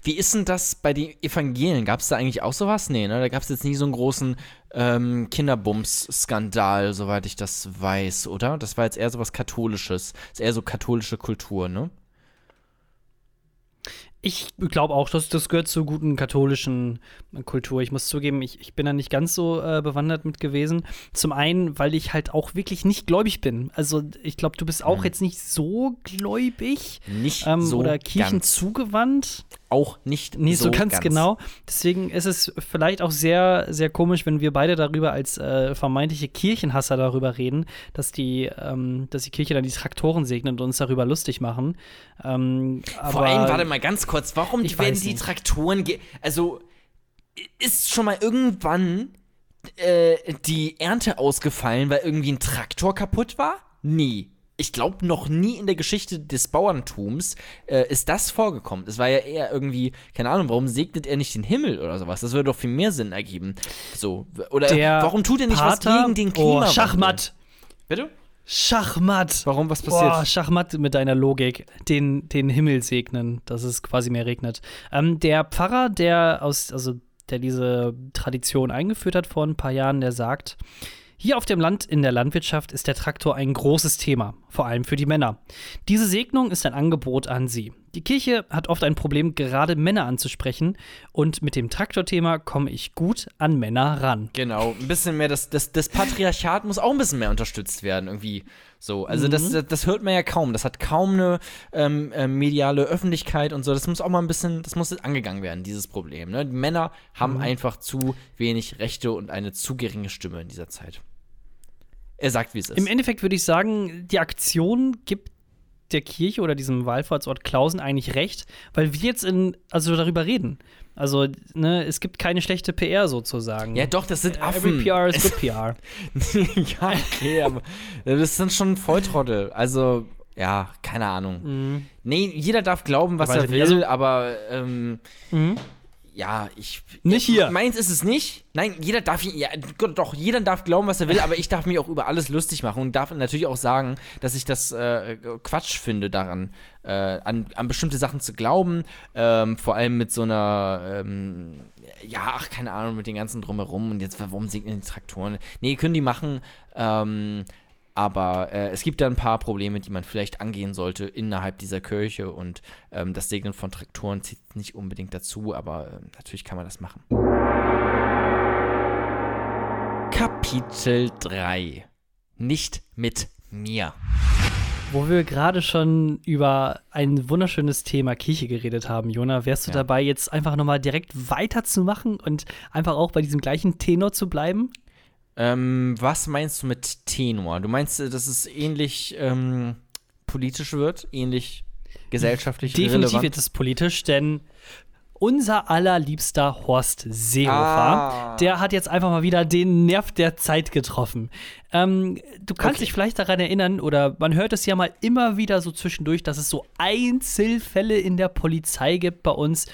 Wie ist denn das bei den Evangelien? Gab es da eigentlich auch sowas? Nee, ne? Da gab es jetzt nie so einen großen ähm, Kinderbums-Skandal, soweit ich das weiß, oder? Das war jetzt eher so was Katholisches. ist eher so katholische Kultur, ne? Ich glaube auch, dass das gehört zur guten katholischen Kultur. Ich muss zugeben, ich, ich bin da nicht ganz so äh, bewandert mit gewesen. Zum einen, weil ich halt auch wirklich nicht gläubig bin. Also ich glaube, du bist auch jetzt nicht so gläubig Nicht ähm, so oder Kirchen ganz. zugewandt. Auch nicht Nee, so, so, ganz, genau. Deswegen ist es vielleicht auch sehr, sehr komisch, wenn wir beide darüber als äh, vermeintliche Kirchenhasser darüber reden, dass die, ähm, dass die Kirche dann die Traktoren segnet und uns darüber lustig machen. Ähm, Vor allem, warte mal ganz kurz, warum werden die. Traktoren. ge- Also, ist schon mal irgendwann äh, die Ernte ausgefallen, weil irgendwie ein Traktor kaputt war? Nie. Ich glaube, noch nie in der Geschichte des Bauerntums äh, ist das vorgekommen. Es war ja eher irgendwie, keine Ahnung, warum segnet er nicht den Himmel oder sowas? Das würde doch viel mehr Sinn ergeben. So. Oder der warum tut er nicht Pater, was gegen den Klimawandel? Oh, Schachmatt. Bitte? Schachmatt. Warum, was passiert? Boah, Schachmatt mit deiner Logik. Den, den Himmel segnen, dass es quasi mehr regnet. Ähm, der Pfarrer, der aus, also der diese Tradition eingeführt hat vor ein paar Jahren, der sagt, hier auf dem Land in der Landwirtschaft ist der Traktor ein großes Thema. Vor allem für die Männer. Diese Segnung ist ein Angebot an sie. Die Kirche hat oft ein Problem, gerade Männer anzusprechen und mit dem Traktorthema komme ich gut an Männer ran. Genau, ein bisschen mehr, das, das, das Patriarchat muss auch ein bisschen mehr unterstützt werden, irgendwie so. Also das, das, das hört man ja kaum. Das hat kaum eine ähm, äh, mediale Öffentlichkeit und so. Das muss auch mal ein bisschen, das muss angegangen werden, dieses Problem. Ne? Die Männer haben einfach zu wenig Rechte und eine zu geringe Stimme in dieser Zeit. Er sagt, wie es ist. Im Endeffekt würde ich sagen, die Aktion gibt der Kirche oder diesem Wallfahrtsort Klausen eigentlich recht, weil wir jetzt in, also darüber reden. Also, ne, es gibt keine schlechte PR sozusagen. ja, doch, das sind Affen. Every PR is good [laughs] PR. [laughs] ja, okay, aber das sind schon Volltrottel. Also, ja, keine Ahnung. Nee, jeder darf glauben, was Aber er will, also- aber ähm, ja, ich. Nicht hier. Meins ist es nicht. Nein, jeder darf, ja, doch, jeder darf glauben, was er will, aber ich darf mich auch über alles lustig machen und darf natürlich auch sagen, dass ich das äh, Quatsch finde daran, äh, an, an bestimmte Sachen zu glauben, ähm, vor allem mit so einer, ähm, ja, ach, keine Ahnung, mit den ganzen Drumherum und jetzt, warum segnen die Traktoren? Nee, können die machen, ähm, aber äh, es gibt da ein paar Probleme, die man vielleicht angehen sollte innerhalb dieser Kirche und ähm, das Segnen von Traktoren zieht nicht unbedingt dazu, aber äh, natürlich kann man das machen. Kapitel 3 Nicht mit mir. Wo wir gerade schon über ein wunderschönes Thema Kirche geredet haben, Jona, wärst du Ja. dabei, jetzt einfach nochmal direkt weiterzumachen und einfach auch bei diesem gleichen Tenor zu bleiben? Ähm, was meinst du mit Tenor? Du meinst, äh, dass es ähnlich ähm, politisch wird, ähnlich gesellschaftlich Definitiv relevant? wird es politisch, denn unser allerliebster Horst Seehofer, Ah. der hat jetzt einfach mal wieder den Nerv der Zeit getroffen. Ähm, du kannst Okay. dich vielleicht daran erinnern, oder man hört es ja mal immer wieder so zwischendurch, dass es so Einzelfälle in der Polizei gibt bei uns,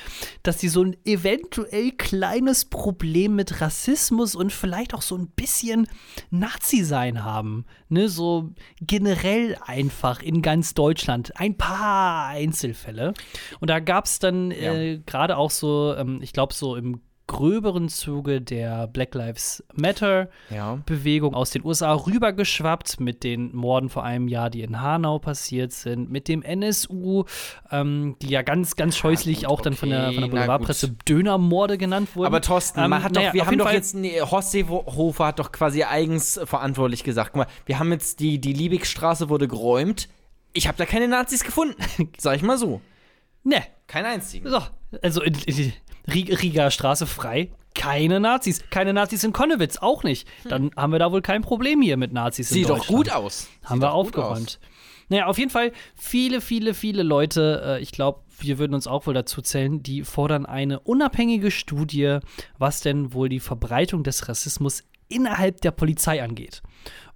dass die so ein eventuell kleines Problem mit Rassismus und vielleicht auch so ein bisschen Nazi-Sein haben. Ne, so generell einfach in ganz Deutschland. Ein paar Einzelfälle. Und da gab es dann äh, gerade auch so, ähm, ich glaube, so im gröberen Zuge der Black Lives Matter Ja. Bewegung aus den USA rübergeschwappt mit den Morden vor einem Jahr, die in Hanau passiert sind, mit dem NSU, ähm, die ja ganz, ganz scheußlich gut, auch dann von der, okay, von der Boulevardpresse Dönermorde genannt wurden. Aber Thorsten, Ähm, man hat naja, doch, wir auf haben doch Fall- jetzt, nee, Horst Seehofer hat doch quasi eigens verantwortlich gesagt, guck mal, wir haben jetzt, die, die Liebigstraße wurde geräumt, ich habe da keine Nazis gefunden, [laughs] sag ich mal so. Ne, Keinen einzigen. so, also in, in, Rieger Straße frei. Keine Nazis. Keine Nazis in Konnewitz, auch nicht. Dann haben wir da wohl kein Problem hier mit Nazis in Sieht doch gut aus. Haben Sieht wir aufgeräumt. Naja, auf jeden Fall viele, viele, viele Leute, äh, ich glaube, wir würden uns auch wohl dazu zählen, die fordern eine unabhängige Studie, was denn wohl die Verbreitung des Rassismus innerhalb der Polizei angeht.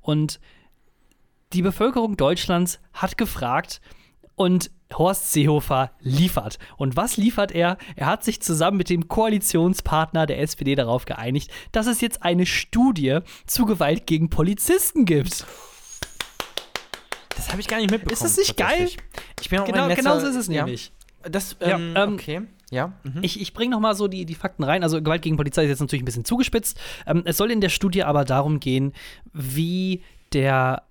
Und die Bevölkerung Deutschlands hat gefragt und Horst Seehofer liefert. Und was liefert er? Er hat sich zusammen mit dem Koalitionspartner der SPD darauf geeinigt, dass es jetzt eine Studie zu Gewalt gegen Polizisten gibt. Das habe ich gar nicht mitbekommen. Ist das nicht tatsächlich. Ich bin auch Genau, ein genau letzter- so ist es ja. nämlich. Das, Ja, ähm, ähm, okay. Ja. Mhm. Ich, ich bringe noch mal so die, die Fakten rein. Also Gewalt gegen Polizei ist jetzt natürlich ein bisschen zugespitzt. Ähm, es soll in der Studie aber darum gehen, wie der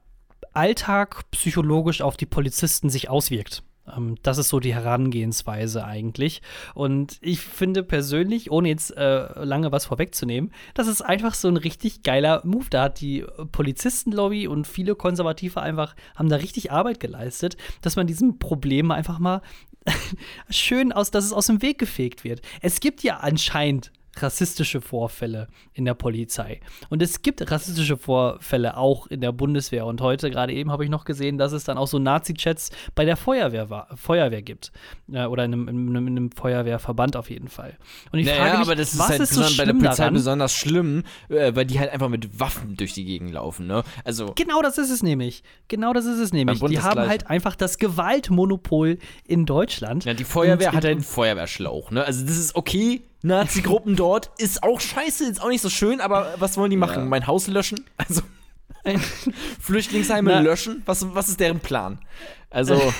Alltag psychologisch auf die Polizisten sich auswirkt. Ähm, das ist so die Herangehensweise eigentlich. Und ich finde persönlich, ohne jetzt äh, lange was vorwegzunehmen, das ist einfach so ein richtig geiler Move. Da hat die Polizistenlobby und viele Konservative einfach haben da richtig Arbeit geleistet, dass man diesem Problem einfach mal [laughs] schön aus, dass es aus dem Weg gefegt wird. Es gibt ja anscheinend rassistische Vorfälle in der Polizei. Und es gibt rassistische Vorfälle auch in der Bundeswehr. Und heute, gerade eben, habe ich noch gesehen, dass es dann auch so Nazi-Chats bei der Feuerwehr, war, Feuerwehr gibt. Äh, oder in einem, in, einem, in einem Feuerwehrverband auf jeden Fall. Und ich Naja, frage mich, aber das ist was halt ist so bei der Polizei daran? besonders schlimm, äh, weil die halt einfach mit Waffen durch die Gegend laufen, ne? Also, Genau das ist es nämlich. Genau das ist es nämlich. Die haben halt einfach das Gewaltmonopol in Deutschland. ja, die Feuerwehr hat halt einen Feuerwehrschlauch, ne? Also, das ist okay. Nazi-Gruppen dort ist auch scheiße, ist auch nicht so schön, aber was wollen die machen? Mein Haus löschen? Also, [laughs] Flüchtlingsheime Na- löschen? Was, was ist deren Plan? Also, [laughs]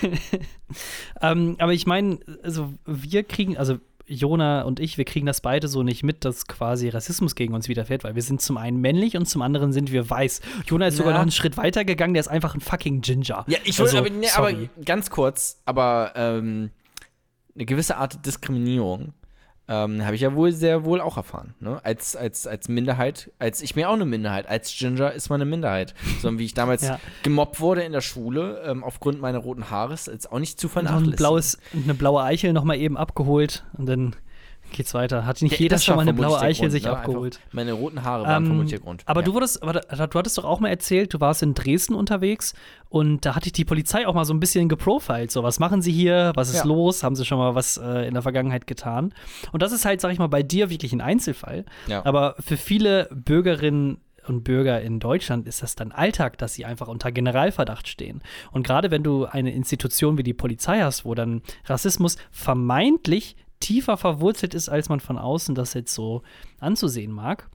Ähm, aber ich meine, also wir kriegen, also Jona und ich, wir kriegen das beide so nicht mit, dass quasi Rassismus gegen uns widerfährt, weil wir sind zum einen männlich und zum anderen sind wir weiß. Jona ist sogar Ja. noch einen Schritt weiter gegangen, der ist einfach ein fucking Ginger. Ja, ich wollte, Also, aber, nee, aber ganz kurz, aber ähm, eine gewisse Art Diskriminierung ähm, habe ich ja wohl sehr wohl auch erfahren. Ne? Als, als, als Minderheit, als ich bin ja auch eine Minderheit, als Ginger ist man eine Minderheit. So wie ich damals [laughs] Ja. gemobbt wurde in der Schule, ähm, aufgrund meiner roten Haare, ist auch nicht zu vernachlässigen. ein blaues, eine blaue Eichel noch mal eben abgeholt und dann geht's weiter. Hat nicht Ja, jeder schon mal eine blaue Eichel sich ne? abgeholt? Einfach, meine roten Haare waren Ähm, vermutlich der Grund. Aber ja. du wurdest, aber du hattest doch auch mal erzählt, du warst in Dresden unterwegs und da hatte ich die Polizei auch mal so ein bisschen geprofiled. So, was machen sie hier? Was ist Ja. los? Haben sie schon mal was äh, in der Vergangenheit getan? Und das ist halt, sag ich mal, bei dir wirklich ein Einzelfall. Aber für viele Bürgerinnen und Bürger in Deutschland ist das dann Alltag, dass sie einfach unter Generalverdacht stehen. Und gerade wenn du eine Institution wie die Polizei hast, wo dann Rassismus vermeintlich tiefer verwurzelt ist, als man von außen das jetzt so anzusehen mag,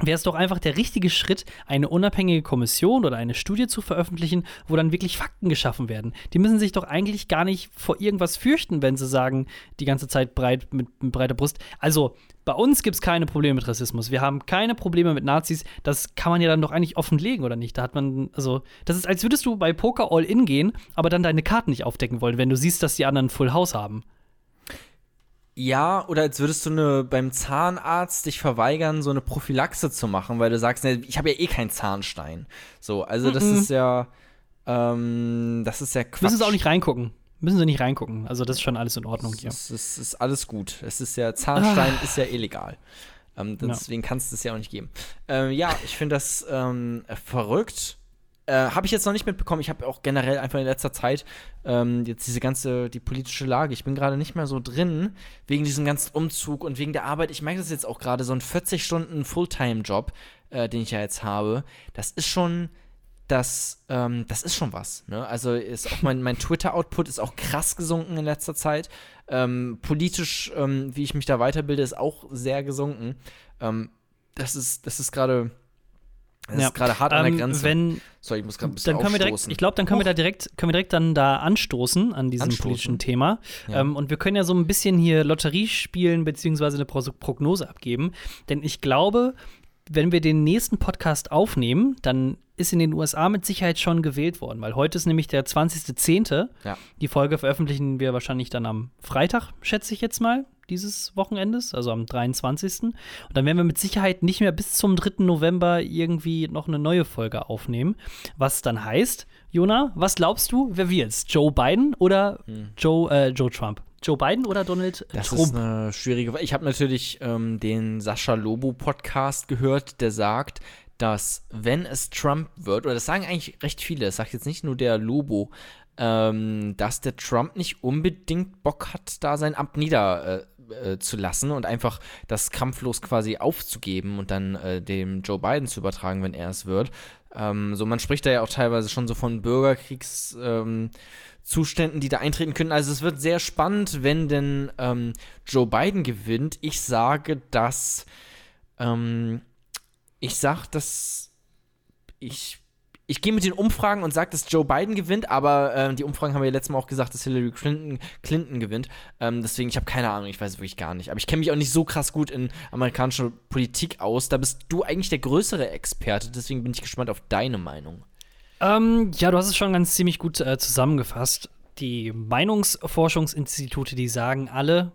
wäre es doch einfach der richtige Schritt, eine unabhängige Kommission oder eine Studie zu veröffentlichen, wo dann wirklich Fakten geschaffen werden. Die müssen sich doch eigentlich gar nicht vor irgendwas fürchten, wenn sie sagen, die ganze Zeit breit mit, mit breiter Brust. Also bei uns gibt es keine Probleme mit Rassismus. Wir haben keine Probleme mit Nazis. Das kann man ja dann doch eigentlich offenlegen, oder nicht? Da hat man, also, das ist, als würdest du bei Poker All-In gehen, aber dann deine Karten nicht aufdecken wollen, wenn du siehst, dass die anderen Full House haben. Ja, oder als würdest du eine, beim Zahnarzt dich verweigern, so eine Prophylaxe zu machen, weil du sagst, ne, ich habe ja eh keinen Zahnstein. So, also das ist ja, ähm, das ist ja Quatsch. Müssen sie auch nicht reingucken. Müssen sie nicht reingucken. Also, das ist schon alles in Ordnung hier. ist, es ist alles gut. Es ist ja, Zahnstein Ah. ist ja illegal. Ähm, deswegen kannst du es ja auch nicht geben. Ähm, ja, ich finde das ähm, verrückt. Äh, habe ich jetzt noch nicht mitbekommen. Ich habe auch generell einfach in letzter Zeit ähm, jetzt diese ganze, die politische Lage. Ich bin gerade nicht mehr so drin, wegen diesem ganzen Umzug und wegen der Arbeit. Ich merke das jetzt auch gerade, so ein 40 Stunden Fulltime-Job, äh, den ich ja jetzt habe. Das ist schon, das, ähm, das ist schon was. Ne? Also ist auch mein, mein Twitter-Output ist auch krass gesunken in letzter Zeit. Ähm, politisch, ähm, wie ich mich da weiterbilde, ist auch sehr gesunken. Ähm, das ist, das ist gerade, das Ja. ist gerade hart an Ähm, der Grenze. Wenn, Sorry, ich muss gerade ein bisschen dann können wir direkt, aufstoßen. ich glaube, dann können wir da direkt, können wir direkt dann da anstoßen an diesem Anstoßen. politischen Thema. Ja. Ähm, und wir können ja so ein bisschen hier Lotterie spielen, beziehungsweise eine Pro Prognose abgeben. Denn ich glaube, wenn wir den nächsten Podcast aufnehmen, dann ist in den USA mit Sicherheit schon gewählt worden, weil heute ist nämlich der 20.10. Ja. Die Folge veröffentlichen wir wahrscheinlich dann am Freitag, schätze ich jetzt mal, dieses Wochenendes, also am 23. Und dann werden wir mit Sicherheit nicht mehr bis zum 3. November irgendwie noch eine neue Folge aufnehmen. Was dann heißt, Jona, was glaubst du, wer wird's? Joe Biden oder Joe, äh, Joe Trump? Joe Biden oder Donald Hm. Das Trump? ist eine schwierige Frage. Ich habe natürlich ähm, den Sascha Lobo Podcast gehört, der sagt, dass wenn es Trump wird, oder das sagen eigentlich recht viele, das sagt jetzt nicht nur der Lobo, ähm, dass der Trump nicht unbedingt Bock hat, da sein Amt nieder äh, äh, zu lassen und einfach das kampflos quasi aufzugeben und dann äh, dem Joe Biden zu übertragen, wenn er es wird. Ähm, so, man spricht da ja auch teilweise schon so von Bürgerkriegs. Ähm, die da eintreten können. Also es wird sehr spannend, wenn denn ähm, Joe Biden gewinnt. Ich sage, dass ähm, ich sage, dass ich ich gehe mit den Umfragen und sage, dass Joe Biden gewinnt, aber ähm, die Umfragen haben ja letztes Mal auch gesagt, dass Hillary Clinton, Clinton gewinnt. Ähm, deswegen, ich habe keine Ahnung, ich weiß wirklich gar nicht. Aber ich kenne mich auch nicht so krass gut in amerikanischer Politik aus. Da bist du eigentlich der größere Experte, deswegen bin ich gespannt auf deine Meinung. Ähm, ja, du hast es schon ganz ziemlich gut äh, zusammengefasst. Die Meinungsforschungsinstitute, die sagen alle,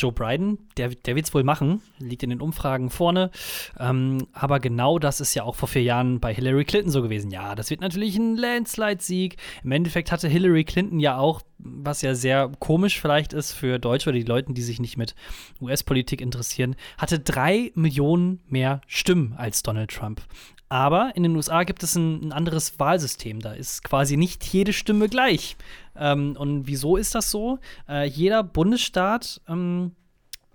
Joe Biden, der, der wird es wohl machen, liegt in den Umfragen vorne. Ähm, aber genau das ist ja auch vor vier Jahren bei Hillary Clinton so gewesen. Ja, das wird natürlich ein Landslide-Sieg. Im Endeffekt hatte Hillary Clinton ja auch, was ja sehr komisch vielleicht ist für Deutsche oder die Leute, die sich nicht mit US-Politik interessieren, hatte drei Millionen mehr Stimmen als Donald Trump. Aber in den USA gibt es ein, ein anderes Wahlsystem. Da ist quasi nicht jede Stimme gleich. Ähm, und wieso ist das so? Äh, jeder Bundesstaat ähm,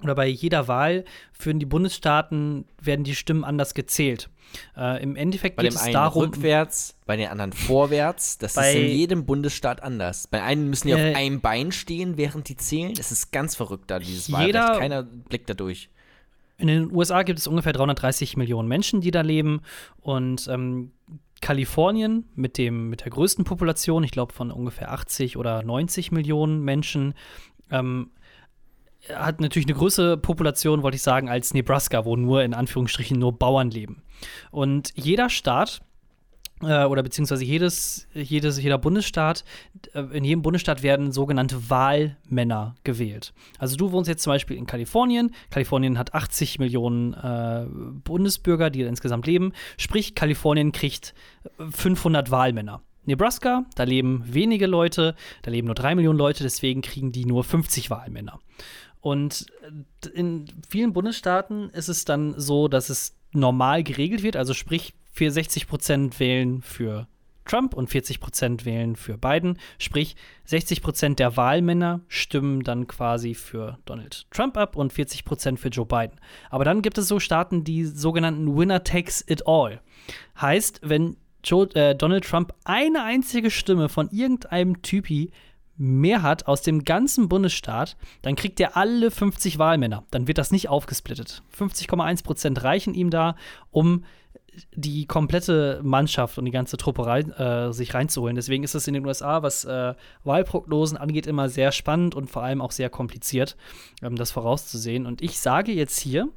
oder bei jeder Wahl führen die Bundesstaaten, werden die Stimmen anders gezählt. Äh, Im Endeffekt Bei geht dem es einen darum, rückwärts, bei den anderen vorwärts. Das ist in jedem Bundesstaat anders. Bei einem müssen die Äh, auf einem Bein stehen, während die zählen. Das ist ganz verrückt da, dieses Jeder- Wahlrecht. Keiner blickt da durch. In den USA gibt es ungefähr 330 Millionen Menschen, die da leben. Und ähm, Kalifornien mit, dem, mit der größten Population, ich glaube von ungefähr 80 oder 90 Millionen Menschen, ähm, hat natürlich eine größere Population, wollte ich sagen, als Nebraska, wo nur in Anführungsstrichen nur Bauern leben. Und jeder Staat oder beziehungsweise jedes, jedes, jeder Bundesstaat, äh, in jedem Bundesstaat werden sogenannte Wahlmänner gewählt. Also du wohnst jetzt zum Beispiel in Kalifornien. Kalifornien hat 80 Millionen äh, Bundesbürger, die insgesamt leben. Sprich, Kalifornien kriegt 500 Wahlmänner. Nebraska, da leben wenige Leute, da leben nur 3 Millionen Leute, deswegen kriegen die nur 50 Wahlmänner. Und äh, in vielen Bundesstaaten ist es dann so, dass es normal geregelt wird, also sprich, 60 Prozent wählen für Trump und 40 Prozent wählen für Biden. Sprich, 60 Prozent der Wahlmänner stimmen dann quasi für Donald Trump ab und 40 Prozent für Joe Biden. Aber dann gibt es so Staaten, die sogenannten Winner takes it all. Heißt, wenn Joe, äh, Donald Trump eine einzige Stimme von irgendeinem Typi mehr hat aus dem ganzen Bundesstaat, dann kriegt er alle 50 Wahlmänner. Dann wird das nicht aufgesplittet. 50,1 Prozent reichen ihm da, um die komplette Mannschaft und die ganze Truppe rein, äh, sich reinzuholen. Deswegen ist es in den USA, was äh, Wahlprognosen angeht, immer sehr spannend und vor allem auch sehr kompliziert, ähm, das vorauszusehen. Und ich sage jetzt hier,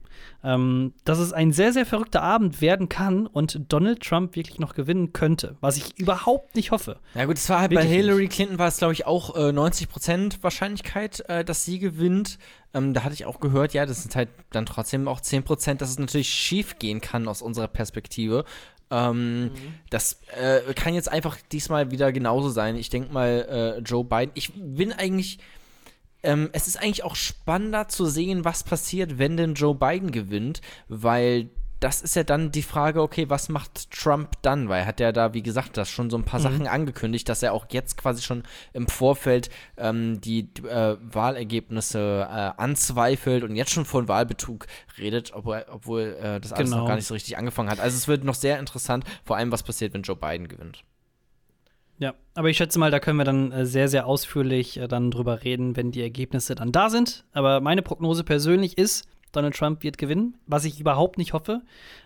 ähm, dass es ein sehr, sehr verrückter Abend werden kann und Donald Trump wirklich noch gewinnen könnte, was ich überhaupt nicht hoffe. Ja gut, es war halt Wirklich bei Hillary Clinton war es glaube ich auch äh, 90% Wahrscheinlichkeit, äh, dass sie gewinnt. Ähm, da hatte ich auch gehört, ja, das sind halt dann trotzdem auch 10%, dass es natürlich schief gehen kann aus unserer Perspektive. Ähm, Das äh, kann jetzt einfach diesmal wieder genauso sein. Ich denke mal, äh, Joe Biden, ich bin eigentlich, ähm, es ist eigentlich auch spannender zu sehen, was passiert, wenn denn Joe Biden gewinnt, weil das ist ja dann die Frage, okay, was macht Trump dann? Weil er hat ja da, wie gesagt, das schon so ein paar Sachen angekündigt, dass er auch jetzt quasi schon im Vorfeld ähm, die äh, Wahlergebnisse äh, anzweifelt und jetzt schon von Wahlbetrug redet, obwohl, obwohl äh, das alles Genau. noch gar nicht so richtig angefangen hat. Also es wird noch sehr interessant, vor allem was passiert, wenn Joe Biden gewinnt. Ja, aber ich schätze mal, da können wir dann äh, sehr, sehr ausführlich äh, dann drüber reden, wenn die Ergebnisse dann da sind. Aber meine Prognose persönlich ist, Donald Trump wird gewinnen, was ich überhaupt nicht hoffe.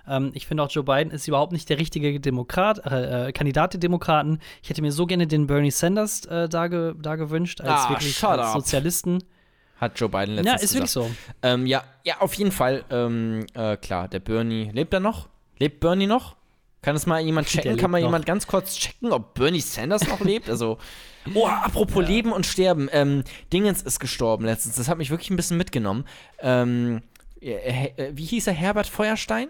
Ähm, ich finde auch, Joe Biden ist überhaupt nicht der richtige Demokrat, äh, äh, Kandidat der Demokraten. Ich hätte mir so gerne den Bernie Sanders äh, da, ge da gewünscht, als Ah, wirklich als. Sozialisten. Hat Joe Biden letztens Ja, ist wirklich gesagt. so. Ähm, ja, ja, auf jeden Fall. Ähm, äh, klar, der Bernie, lebt er noch? Lebt Bernie noch? Kann es mal jemand [laughs] checken? Kann mal noch. jemand ganz kurz checken, ob Bernie Sanders noch lebt? Also, [laughs] oh, apropos Leben und Sterben. Ähm, Dingens ist gestorben letztens. Das hat mich wirklich ein bisschen mitgenommen. Ähm, äh, äh, wie hieß er? Herbert Feuerstein?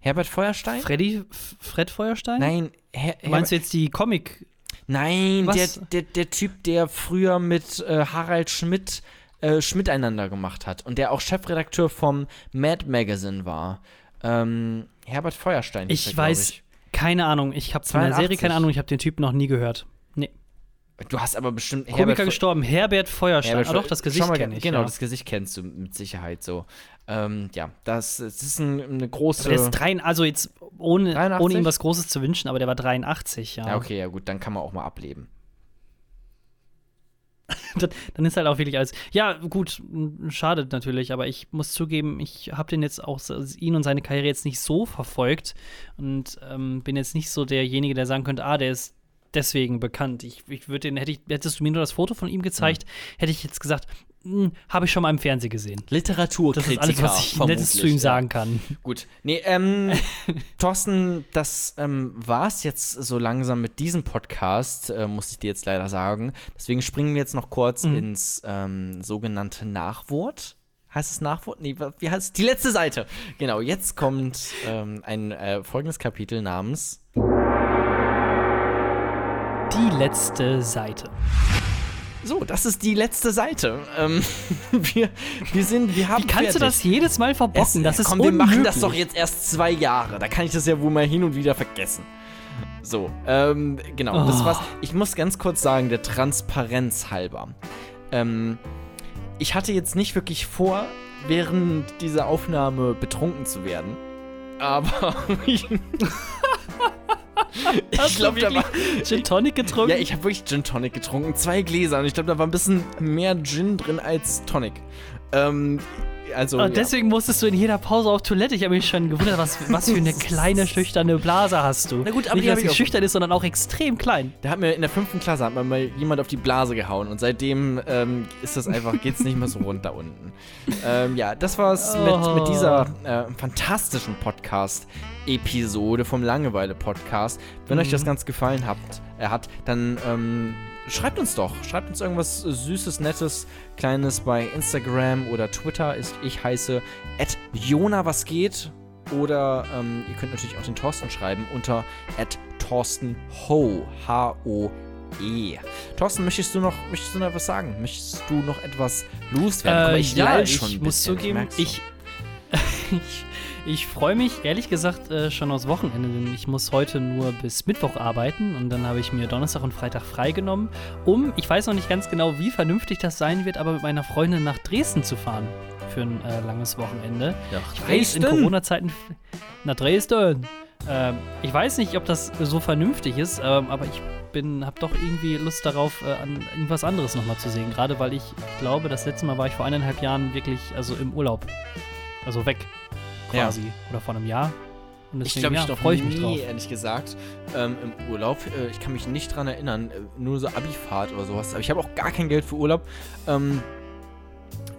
Herbert Feuerstein? Freddy, Fred Feuerstein? Nein, Her Meinst du jetzt die Comic? Nein, der, der, der Typ, der früher mit äh, Harald Schmidt äh, Schmiteinander gemacht hat und der auch Chefredakteur vom Mad Magazine war. Ähm, Herbert Feuerstein. Ich glaub weiß, Ich. keine Ahnung. Ich habe von der Serie 82. keine Ahnung. Ich habe den Typen noch nie gehört. Du hast aber bestimmt Komiker Fe- gestorben, Herbert Feuerstein. Herbert ah, doch, das Gesicht kenne ich. Genau, ja. das Gesicht kennst du mit Sicherheit so. Ähm, ja, das, das ist ein, eine große. Der ist drei, also jetzt ohne, 83? ohne ihm was Großes zu wünschen, aber der war 83, ja. ja, okay, ja gut, dann kann man auch mal ableben. [laughs] dann, ist halt auch wirklich alles. Ja, gut, m, schade natürlich, aber ich muss zugeben, ich habe den jetzt auch, ihn und seine Karriere jetzt nicht so verfolgt und ähm, bin jetzt nicht so derjenige, der sagen könnte, ah, der ist deswegen bekannt. Ich, ich würde den, hätte ich, hättest du mir nur das Foto von ihm gezeigt, hätte ich jetzt gesagt, hm, habe ich schon mal im Fernsehen gesehen. Das Literaturkritiker. ist alles, was ich Nettes zu ihm ja. sagen kann. Gut. Nee, ähm, [laughs] Thorsten, das ähm, war's jetzt so langsam mit diesem Podcast, äh, muss ich dir jetzt leider sagen. Deswegen springen wir jetzt noch kurz Mhm. ins ähm, sogenannte Nachwort. Heißt es Nachwort? Nee, wie heißt es? Die letzte Seite. Genau, jetzt kommt ähm, ein äh, folgendes Kapitel namens letzte Seite. So, das ist die letzte Seite. Ähm, [laughs] wir, wir sind, wir haben Wie kannst du fertig. das jedes Mal verbocken? das ist komm, wir machen das doch jetzt erst zwei Jahre. Da kann ich das ja wohl mal hin und wieder vergessen. So, ähm, genau. Das Oh. war's. Ich muss ganz kurz sagen, der Transparenz halber. Ähm, ich hatte jetzt nicht wirklich vor, während dieser Aufnahme betrunken zu werden. Aber [laughs] [laughs] ich, glaube, da war. Gin Tonic getrunken? Ja, ich habe wirklich Gin Tonic getrunken. Zwei Gläser. Und ich glaube, da war ein bisschen mehr Gin drin als Tonic. Ähm, Also, Und ja. deswegen musstest du in jeder Pause auf Toilette. Ich habe mich schon gewundert, was, was für eine [laughs] kleine, schüchterne Blase hast du. Na gut, aber Nicht, dass sie schüchtern ist, sondern auch extrem klein. Da hat mir in der fünften Klasse hat mir mal jemand auf die Blase gehauen und seitdem ähm, ist das einfach, geht's nicht mehr so runter unten. Ähm, ja, das war's mit, mit dieser äh, fantastischen Podcast-Episode vom Langeweile-Podcast. Wenn euch das ganz gefallen habt, äh, hat, dann ähm, schreibt uns doch. Schreibt uns irgendwas Süßes, Nettes, Kleines bei Instagram oder Twitter. Ist, ich heiße Jona was geht. Oder ähm, ihr könnt natürlich auch den Thorsten schreiben unter Thorsten Ho. H-O-E. Thorsten, möchtest du noch, möchtest du noch etwas sagen? Möchtest du noch etwas loswerden? Guck mal, ich ja, ich schon muss bisschen, zugeben, ich, [laughs] ich, ich freue mich ehrlich gesagt äh, schon aufs Wochenende, denn ich muss heute nur bis Mittwoch arbeiten und dann habe ich mir Donnerstag und Freitag freigenommen, um, ich weiß noch nicht ganz genau, wie vernünftig das sein wird, aber mit meiner Freundin nach Dresden zu fahren für ein äh, langes Wochenende. Ja, Ich weiß, in. Corona-Zeiten nach Dresden. Ähm, ich weiß nicht, ob das so vernünftig ist, ähm, aber ich bin, habe doch irgendwie Lust darauf, äh, an irgendwas anderes nochmal zu sehen. Gerade weil ich glaube, das letzte Mal war ich vor eineinhalb Jahren wirklich, also im Urlaub, also weg Ja. quasi oder vor einem Jahr. Und Ich deswegen glaube, ja, ich noch freue ich mich nie, drauf. ehrlich gesagt, ähm, im Urlaub. Äh, ich kann mich nicht dran erinnern. Äh, nur so Abifahrt oder sowas. Aber ich habe auch gar kein Geld für Urlaub. Ähm,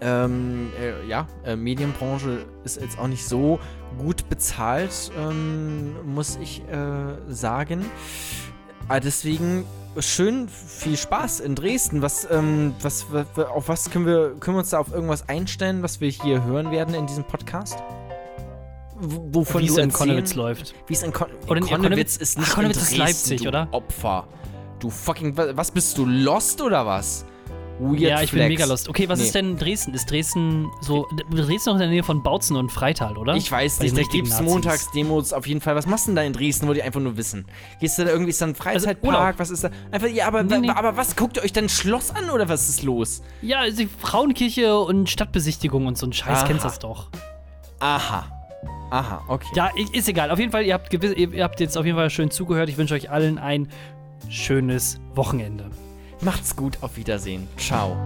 ähm, äh, ja, äh, Medienbranche ist jetzt auch nicht so gut bezahlt, ähm, muss ich äh, sagen. Aber deswegen schön viel Spaß in Dresden. Was, ähm, was, wa- wa- auf was können wir, können wir uns da auf irgendwas einstellen, was wir hier hören werden in diesem Podcast? Wovon Wie es du in Konnewitz läuft. wie es in, Kon Oder in Konnewitz ist Ach, nicht Konnewitz in ist Dresden, Leipzig, du oder? Opfer. Du fucking, wa- was bist du, Lost oder was? Weird ja, ich Flex. bin mega lost. Okay, was Nee. ist denn Dresden? Ist Dresden so. Dresden ist noch in der Nähe von Bautzen und Freital, oder? Ich weiß Bei nicht, da gibt's Nazis. Montagsdemos auf jeden Fall. Was machst du denn da in Dresden, wollte ich einfach nur wissen? Gehst du da irgendwie, ist da ein Freizeitpark? Urlaub. was ist da? Einfach, ja, aber, Nee, nee. aber was, guckt ihr euch dann ein Schloss an oder was ist los? Ja, also Frauenkirche und Stadtbesichtigung und so ein Scheiß, Aha. kennst das doch. Aha. Aha, okay. Ja, ist egal. Auf jeden Fall, ihr habt, gewiss, ihr habt jetzt auf jeden Fall schön zugehört. Ich wünsche euch allen ein schönes Wochenende. Macht's gut, auf Wiedersehen. Ciao.